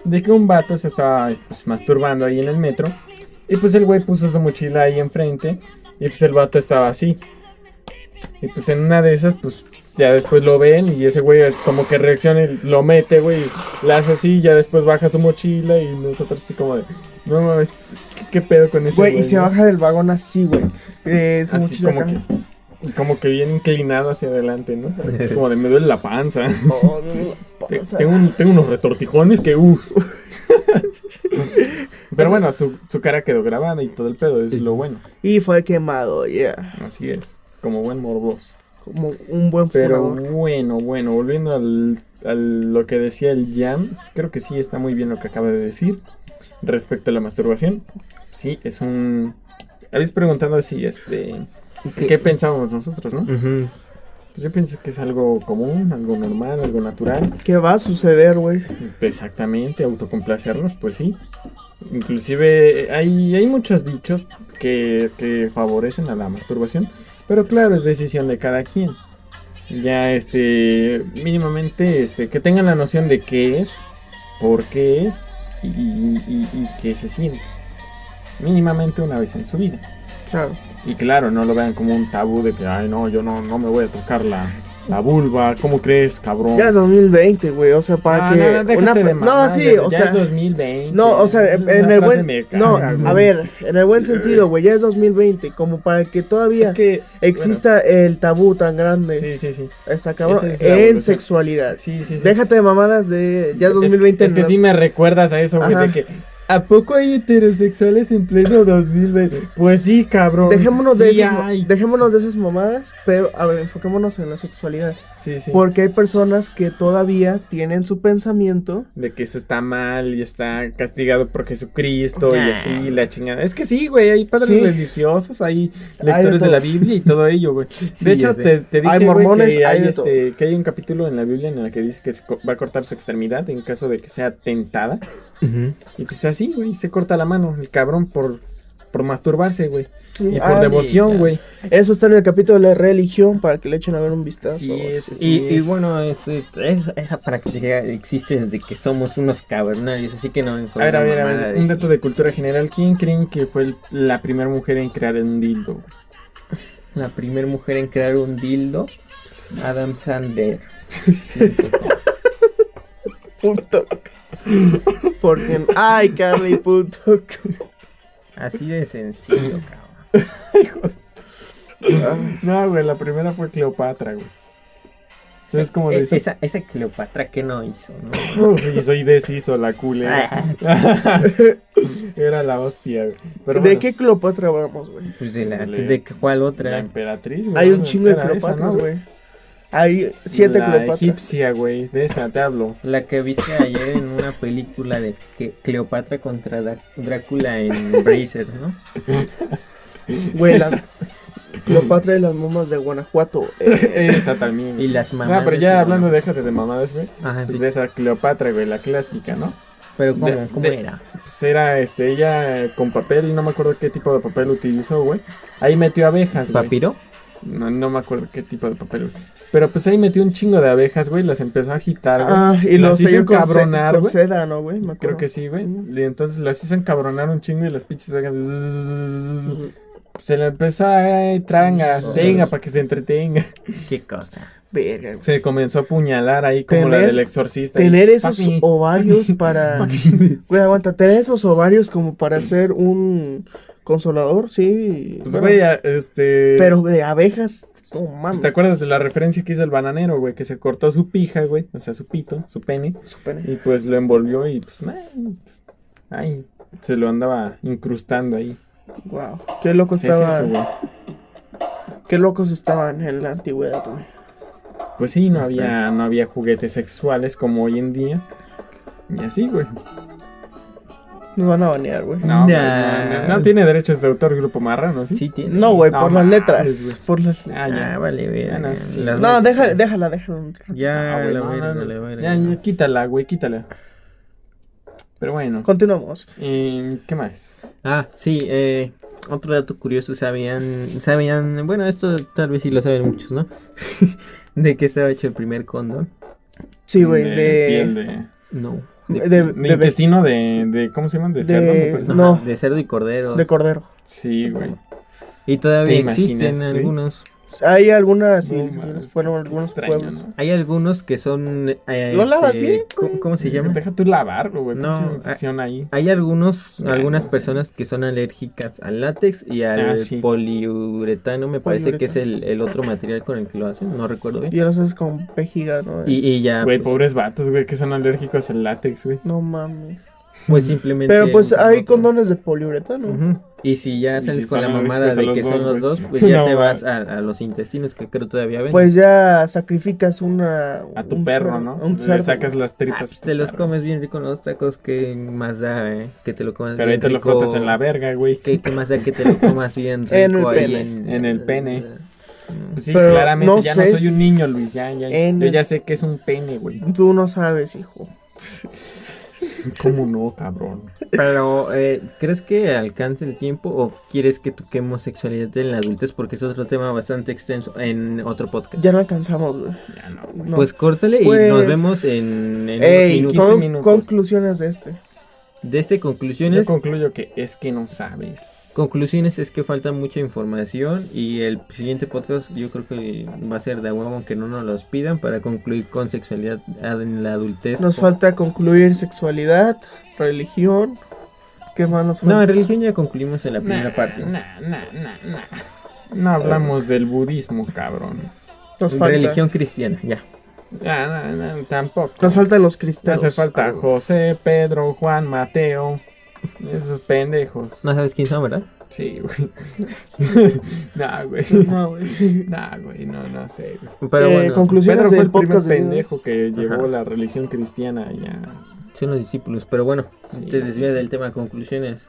de que un vato se estaba pues, masturbando ahí en el metro. Y pues el güey puso su mochila ahí enfrente. Y pues el vato estaba así. Y pues en una de esas, pues ya después lo ven. Y ese güey como que reacciona y lo mete, güey. La hace así. Y ya después baja su mochila. Y nosotros así como de, no mames, ¿qué, qué pedo con ese Güey, y se no?" baja del vagón así, güey. Eh, su Así mochila como acá. que, como que bien inclinado hacia adelante, ¿no? Es como de me duele la panza. Oh, no, Te- panza. Tengo, un- tengo unos retortijones que uff. Pero bueno, su, su cara quedó grabada y todo el pedo, es lo bueno. Y fue quemado, yeah. Así es, como buen morboso. Como un buen Pero bueno, bueno, volviendo al, a lo que decía el Jam, creo que sí está muy bien lo que acaba de decir respecto a la masturbación. Sí, es un... Habéis preguntado si, este... ¿Qué, pensábamos nosotros, no? Pues yo pienso que es algo común, algo normal, algo natural. ¿Qué va a suceder, güey? Exactamente, autocomplacernos, pues sí. Inclusive hay, hay muchos dichos que, que favorecen a la masturbación, pero claro, es decisión de cada quien. Ya este, mínimamente, este, que tengan la noción de qué es, por qué es y, y, y qué se siente. Mínimamente una vez en su vida. Claro. Y claro, no lo vean como un tabú de que, ay, no, yo no, no me voy a tocar la, la vulva. ¿Cómo crees, cabrón? Ya es 2020, güey. O sea, para Ah, que. no, no, déjate una de pe- no, sí, ya o ya sea. es 2020. No, o sea, en el buen. No, caga, a güey. ver, en el buen sentido, güey. Ya es 2020. Como para que todavía Es que. exista el tabú tan grande. bueno, sí, sí, sí. Está cabrón. Es En evolución. sexualidad. Sí, sí, sí. Déjate de mamadas de. Ya es 2020. Es, es que sí me recuerdas a eso, güey, Ajá. de que ¿A poco hay heterosexuales en pleno 2020? Pues sí, cabrón. Dejémonos, de Sí esas, mo- hay. dejémonos de esas mamadas, pero a ver, enfoquémonos en la sexualidad. Sí, sí. Porque hay personas que todavía tienen su pensamiento. De que eso está mal y está castigado por Jesucristo y Nah. así, la chingada. Es que sí, güey, hay padres Sí. religiosos, hay Hay lectores de de la. Biblia y todo ello, güey. Sí, de hecho, ya sé. te, te dije, Hay mormones, que, hay hay de este, que hay un capítulo en la Biblia en el que dice que se va a cortar su extremidad en caso de que sea tentada. Y pues así, güey, se corta la mano el cabrón por, por masturbarse, güey. Y por Ah, devoción, güey. Eso está en el capítulo de la religión para que le echen a ver un vistazo. Sí, es- Y, sí y es. bueno, este, es- esa práctica existe desde que somos unos cabernarios, así que no A ver, a ver, a ver, de un dato de cultura general. ¿Quién creen que fue el- la primera mujer en crear un dildo? La primera mujer en crear un dildo, Adam Sandler. Punto. Porque. Ay, Carly, punto. Así de sencillo, cabrón. No, güey, la primera fue Cleopatra, güey. ¿Sabes cómo E- lo hizo? esa, esa Cleopatra que no hizo, ¿no? Uf, y soy deshizo, la culera. Ah, Era la hostia, güey. Pero ¿De bueno, qué Cleopatra hablamos, güey? pues de la, de cuál La otra. emperatriz, güey. Hay un ¿no? chingo de Cleopatras, ¿no, güey. Hay siete la Cleopatras. egipcia, güey. De esa te hablo. La que viste ayer en una película de que Cleopatra contra Drácula en Bracer, ¿no? Güey, la Cleopatra y las momas de Guanajuato. eh, esa también. Y las No, mamás. pero ya hablando, déjate de mamadas, güey. Ajá, Pues sí. de esa Cleopatra, güey, la clásica, ¿no? Pero ¿cómo, de- cómo de- era? Pues era, este, ella eh, con papel, no me acuerdo qué tipo de papel utilizó, güey. Ahí metió abejas, güey. ¿Papiro? No, no me acuerdo qué tipo de papel, güey. Pero pues ahí metió un chingo de abejas, güey, las empezó a agitar, güey. ah, y Las los hizo encabronar, güey. seda, ¿no, güey? Me acuerdo. Creo que sí, güey. Y entonces las hizo encabronar un chingo y las pinches abejas... Se le empezó a tranga, tenga, para que se entretenga. ¿Qué cosa? Verga, güey. Se comenzó a apuñalar ahí como la del exorcista. Tener esos Papi, ovarios para. papi. Güey, aguanta, tener esos ovarios como para ser un consolador, sí. Pues, bueno, güey, este... pero de abejas, no mames. Pues, ¿Te acuerdas de la referencia que hizo el bananero, güey? Que se cortó su pija, güey. O sea, su pito, su pene. Su pene. Y pues lo envolvió y pues... ay, Ay, se lo andaba incrustando ahí. Wow. Qué locos Sí, es estaban. qué locos estaban en la antigüedad, güey. Pues sí, no había, no había juguetes sexuales como hoy en día. Y así, güey. Nos van a banear, güey. No, Nah. güey, no, no tiene derechos de autor Grupo Marrano, ¿sí? Sí tiene. No, güey, No por las letras. güey. Por las Ah, Ah, ya. vale, verga. Bueno, sí. Las No, déjala, déjala, déjala. Ya, Ah, güey, la no, no, no. Ya, ya, quítala, güey, quítala. Pero bueno, Continuamos. eh, ¿qué más? Ah, sí, eh, otro dato curioso, sabían, sabían, bueno, esto tal vez sí lo saben muchos, ¿no? de qué estaba hecho el primer condón. Sí, güey, de. de... No. De, De, de, intestino de, de... ¿Cómo se llaman? De, de- cerdo, parece. ajá, no. de cerdo y cordero. de cordero. Sí, güey. y todavía ¿Te imaginas, existen güey? algunos. Hay algunas, mames, fueron algunos extraño, pueblos. ¿no? Hay algunos que son... eh, ¿Lo lavas este, bien, ¿cómo, se llama? Deja tú lavarlo, güey. No, pinche infección ahí. Hay algunos, algunas no personas que son alérgicas al látex y al Ah, sí. poliuretano, me parece que es el, el otro material con el que lo hacen, no recuerdo bien. Y ahora haces con vejiga, ¿no? Y, y ya, Güey, pues, pobres vatos, güey, que son alérgicos al látex, güey. No mames. Pues simplemente... Pero pues hay otro. condones de poliuretano. Y si ya sales si con la mamada de que dos, son los dos, pues ya No, te vas a, a los intestinos, que creo todavía ven. Pues ya sacrificas una. A tu un perro, cerdo- ¿no? Un Le cerdo. sacas las Ah, tripas. pues a tu te los perro. comes bien rico en los tacos, que más da, eh? Que te lo comas Pero ahí bien te lo frotas en la verga, güey. ¿Qué, qué más da que te lo comas bien rico En el ahí pene. en, En el pene. Pues sí, Pero claramente, no ya sé no soy un niño, Luis. Ya, ya. Yo ya sé que es un pene, güey. Tú no sabes, hijo. ¿Cómo no, cabrón? Pero, eh, ¿crees que alcance el tiempo o quieres que toquemos sexualidad en la adultez? Porque es otro tema bastante extenso en otro podcast. Ya no alcanzamos, güey. Ya no. No. Pues córtale y Pues- nos vemos en, en Ey, unos 15 minutos. con- minutos. conclusiones de este. De este Yo conclusiones, concluyo que es que no sabes. conclusiones es que falta mucha información y el siguiente podcast yo creo que va a ser de huevo aunque no nos los pidan para concluir con sexualidad en la adultez. Nos falta concluir sexualidad, religión. ¿Qué más nos No, falta? en religión ya concluimos en la primera Nah, parte. nah, nah, nah, nah. No hablamos del budismo, cabrón. nos falta, Religión cristiana, ya. Ya, nah, nah, tampoco. Nos faltan los Me cristianos. hace falta Ah, José, Pedro, Juan, Mateo. Esos pendejos. No sabes quién son, ¿verdad? Sí, güey. nah, güey. No, güey. Nah, güey, no, no sé. güey. Pero Eh, bueno, conclusiones Pedro fue el primer pendejo que llevó Ajá. la religión cristiana ya. son los discípulos. Pero bueno, Sí, te sí, desvías sí. del tema. Conclusiones.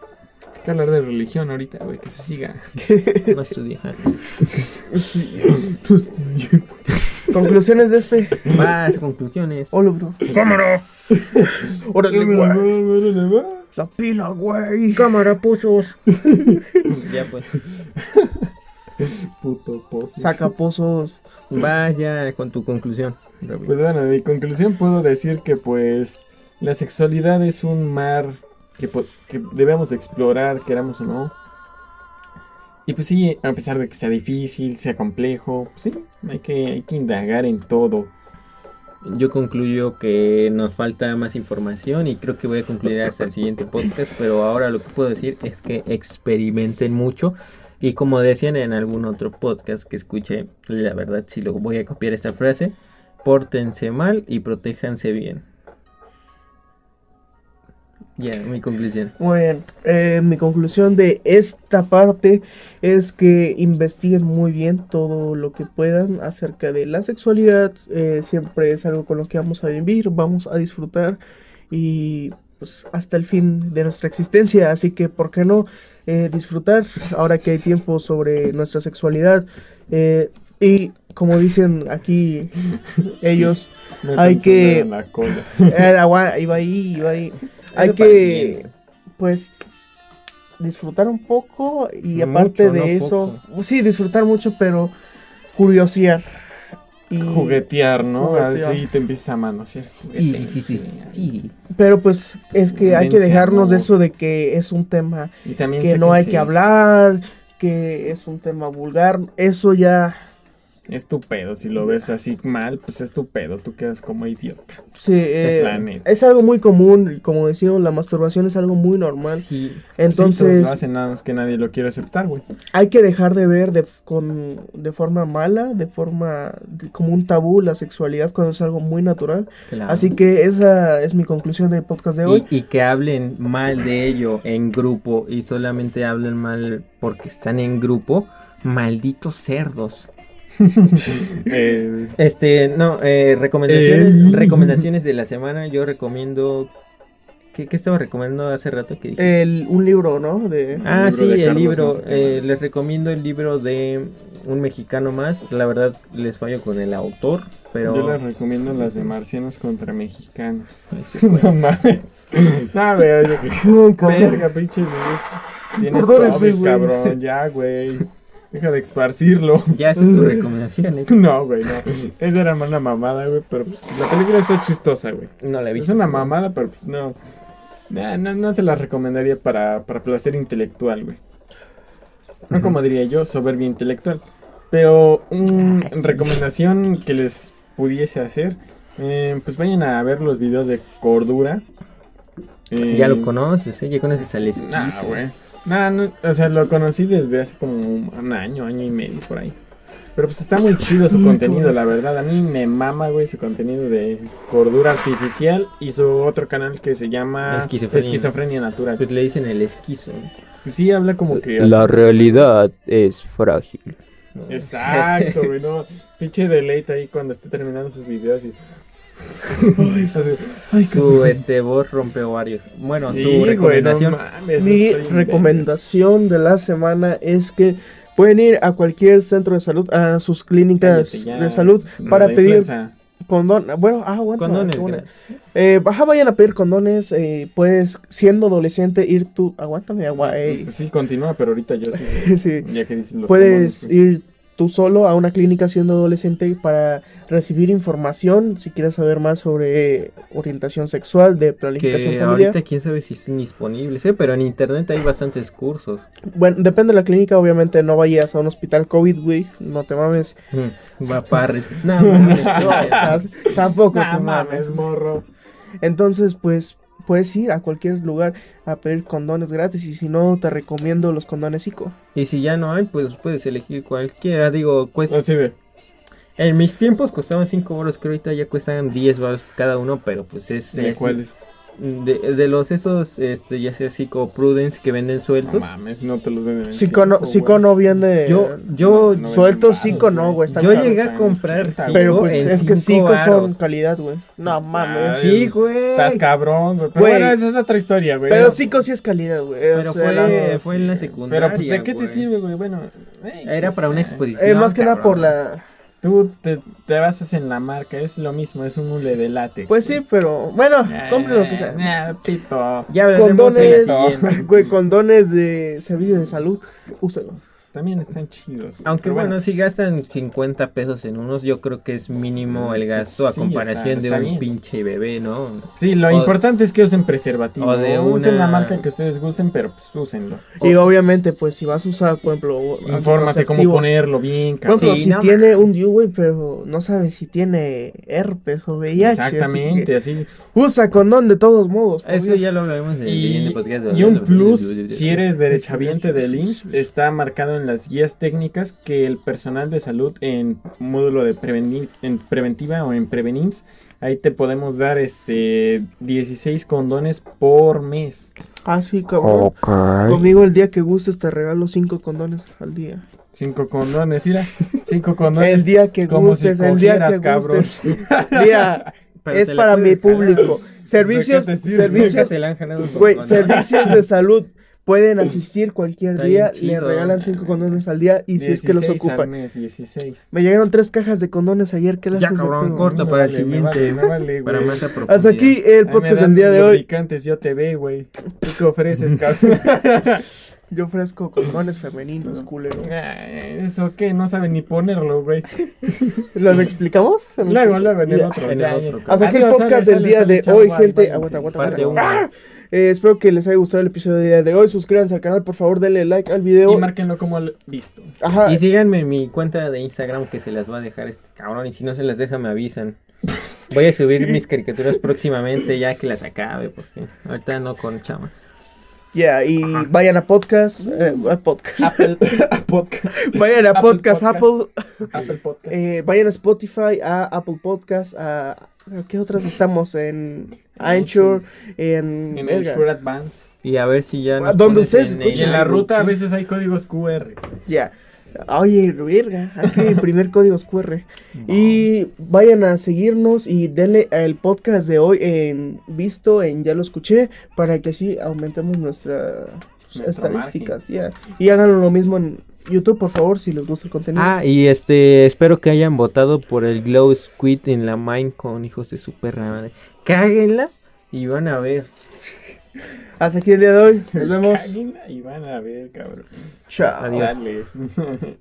Hay que hablar de religión ahorita, güey, que se siga. No estudia. Conclusiones de este. Más conclusiones. Hola, bro. ¡Cámara! Órale, güey. La pila, güey. ¡Cámara, pozos! ya pues. Puto pozo. Saca pozos. Vaya con tu conclusión. Pues bueno, en mi conclusión puedo decir que pues la sexualidad es un mar que, que debemos de explorar, queramos o no. Y pues sí, a pesar de que sea difícil, sea complejo, pues sí, hay que, hay que indagar en todo. Yo concluyo que nos falta más información y creo que voy a concluir hasta el siguiente podcast, pero ahora lo que puedo decir es que experimenten mucho y como decían en algún otro podcast que escuché, la verdad si lo voy a copiar esta frase, pórtense mal y protéjanse bien. Ya, mi conclusión. Bueno, eh, mi conclusión de esta parte es que investiguen muy bien todo lo que puedan acerca de la sexualidad. eh, siempre es algo con lo que vamos a vivir, vamos a disfrutar y pues hasta el fin de nuestra existencia. Así que, ¿por qué no eh, disfrutar ahora que hay tiempo sobre nuestra sexualidad? Y como dicen aquí ellos, Me Hay que- en la cola. eh, iba ahí, iba ahí. Hay Eso que, pues, disfrutar un poco y Mucho, aparte de no eso, sí, disfrutar mucho, pero curiosear. Y, Juguetear, ¿no? Juguetear. Así te empiezas a manosear. Sí, sí, sí, sí. Pero pues es que hay que dejarnos de eso de que es un tema que no hay que hablar, que es un tema vulgar. Eso ya, Es tu pedo, si lo ves así mal, pues es tu pedo, tú quedas como idiota. sí, eh, la neta. es algo muy común. Como decíamos, la masturbación es algo muy normal. Sí. sí, Entonces, lo hacen nada más que nadie lo quiere aceptar, güey. hay que dejar de ver de, con, de forma mala, de forma de- como un tabú la sexualidad cuando es algo muy natural. claro. Así que esa es mi conclusión del podcast de hoy. Y, y que hablen mal de ello en grupo y solamente hablen mal porque están en grupo, malditos cerdos. Eh, Este, no, eh, recomendaciones, Ey. recomendaciones de la semana. Yo recomiendo. ¿Qué, qué estaba recomendando hace rato que dije? El, un libro, ¿no? De, ah, libro sí, de el libro. no sé qué eh, les recomiendo el libro de un mexicano más. La verdad, les fallo con el autor, pero. Yo les recomiendo las de marcianos contra mexicanos. No mames. No, güey, oye, que- verga, pinche. Tienes COVID, cabrón, ya, güey. Deja de esparcirlo. ya esa es tu recomendación. ¿eh? No, güey, no. Esa era una mamada, güey, pero pues la película está chistosa, güey. No la he Es visto. una mamada, pero pues no. Nah, no, no se la recomendaría para, para placer intelectual, güey. No como diría yo, soberbia intelectual. Pero una Ah, sí. recomendación que les pudiese hacer, eh, pues vayan a ver los videos de Cordura. Eh, Ya lo conoces, ¿eh? Ya conoces al esquizo. Nah, güey. Nah, no, o sea, lo conocí desde hace como un año, año y medio por ahí. Pero pues está muy chido su contenido, la verdad. A mí me mama, güey, su contenido de cordura artificial y su otro canal que se llama Esquizofrenia. Esquizofrenia Natural. Pues le dicen el esquizo. Pues sí, habla como que... La realidad es frágil. Exacto, güey, no. Pinche deleite ahí cuando esté terminando sus videos y... Su este voz rompe ovarios. Bueno, sí, tu recomendación. mames, Mi recomendación de la semana es que pueden ir a cualquier centro de salud, a sus clínicas ya, de salud para pedir influenza. condón. Bueno, ah, aguanta, Condones, gracias. Eh, ajá, vayan a pedir condones. eh, puedes, siendo adolescente, ir tú. Aguántame, agua. sí, continúa, pero ahorita yo sí. Sí. Ya que dices los Puedes condones, ir tú solo a una clínica siendo adolescente para recibir información si quieres saber más sobre orientación sexual, de planificación Que familiar. ahorita quién sabe si están disponibles, ¿eh? pero en internet hay bastantes cursos. Bueno, depende de la clínica, obviamente no vayas a un hospital COVID, güey, no te mames. Mm, Va parres. No, mames, No, sea, tampoco te mames. mames, morro. Entonces, pues puedes ir a cualquier lugar a pedir condones gratis y si no, te recomiendo los condones ICO. Y si ya no hay, pues puedes elegir cualquiera. Digo, cuesta... Así de. en mis tiempos costaban 5 euros, creo ahorita ya cuestan 10 euros cada uno, pero pues es... ¿De es- cuáles? De, de los esos, este, ya sea Psico Prudence que venden No sueltos. mames, no te los venden en Psico no, Psico no viene. Yo, yo, No, no Suelto venden Psico no, güey. Está yo caro. llegué a comprar Psico Pero pues en es que Psico son calidad, güey. No mames. Ay, Sí, güey. Estás cabrón, güey. Pero bueno, esa es otra historia, güey. Pero Psico sí es calidad, güey. Pero fue, fue en la secundaria. Pero pues, ¿de qué te sirve, güey? Bueno, eh, Era para una eh, exposición. eh, más que nada por la. Tú te, te basas en la marca, es lo mismo, es un hule de látex. Pues sí, pero bueno, Eh, compre lo que sea. eh, pito. Ya hablaremos Condones, siguiente. güey, condones de servicio de salud, úsalo. También están chidos. güey. Aunque Pero bueno, si gastan 50 pesos en unos, yo creo que es mínimo el gasto a Sí, comparación está- de está un bien. pinche bebé, ¿no? Sí, lo o- importante es que usen preservativo. o de Usen la una- marca que ustedes gusten, pero pues úsenlo. Y obviamente, pues si vas a usar, por ejemplo, Infórmate cómo ponerlo bien, Por ejemplo, Sí, si no tiene un DIU, güey, pero no sabes si tiene herpes o VIH. así Exactamente, que así. Usa condón de todos modos. Eso Dios. ya lo hablaremos en el siguiente Y, podcast. y un plus, si eres derechohabiente del IMSS, está marcado en las guías técnicas que el personal de salud en módulo de preveni- en preventiva o en Prevenims, ahí te podemos dar este 16 condones por mes. Ah, sí, cabrón. Conmigo el día que gustes te regalo cinco condones al día. Cinco condones, mira. Cinco condones. El día que como si gustes, el día que cabrón. gustes. Mira, es para mi público. Servicios, servicios de salud. Pueden asistir cualquier día, le regalan cinco condones al día y si es que los 16 al ocupan. mes, 16. Me llegaron tres cajas de condones ayer, ¿qué les Ya, cabrón, pedo? corta para el vale, me siguiente. vale, me vale, Para más. Hasta aquí el podcast del día de hoy. yo te ve, güey. ¿Tú qué ofreces, cabrón? Yo ofrezco condones femeninos, culero. Ay, ¿Eso qué? No saben ni ponerlo, güey. ¿Lo explicamos? Luego, siguiente- luego, en el otro. Hasta aquí el podcast del día de hoy, gente. Aguanta, aguanta, Parte aguanta. Eh, espero que les haya gustado el episodio del día de hoy. Suscríbanse al canal, por favor, denle like al video. Y márquenlo como el visto. Ajá. Y síganme en mi cuenta de Instagram que se las va a dejar este cabrón. Y si no se las deja, me avisan. Voy a subir mis caricaturas próximamente ya que las acabe. Porque ahorita no con chama. Ya, y vayan a podcast. eh, a podcast. Apple Podcast. vayan a Apple podcast, Podcast. Apple. Apple Podcast. eh, vayan a Spotify, a Apple Podcast, a. ¿a ¿Qué otras estamos? En Anchor, en. en el. Shure Advance. Y a ver si ya. nos Donde ustedes en escuchen. Y en la el- ruta a veces hay códigos QR. Ya. Oye, verga, hay que imprimir códigos QR. Y vayan a seguirnos y denle al podcast de hoy en visto, en ya lo escuché, para que así aumentemos nuestras Nuestro estadísticas. ya. Y hagan lo mismo en YouTube, por favor, si les gusta el contenido. Ah, y este, espero que hayan votado por el Glow Squid en la Mine con hijos de su perra madre. Cáguenla y van a ver. Hasta aquí el día de hoy. Nos vemos. Caguen Y van a ver, cabrón. Chao. Adiós.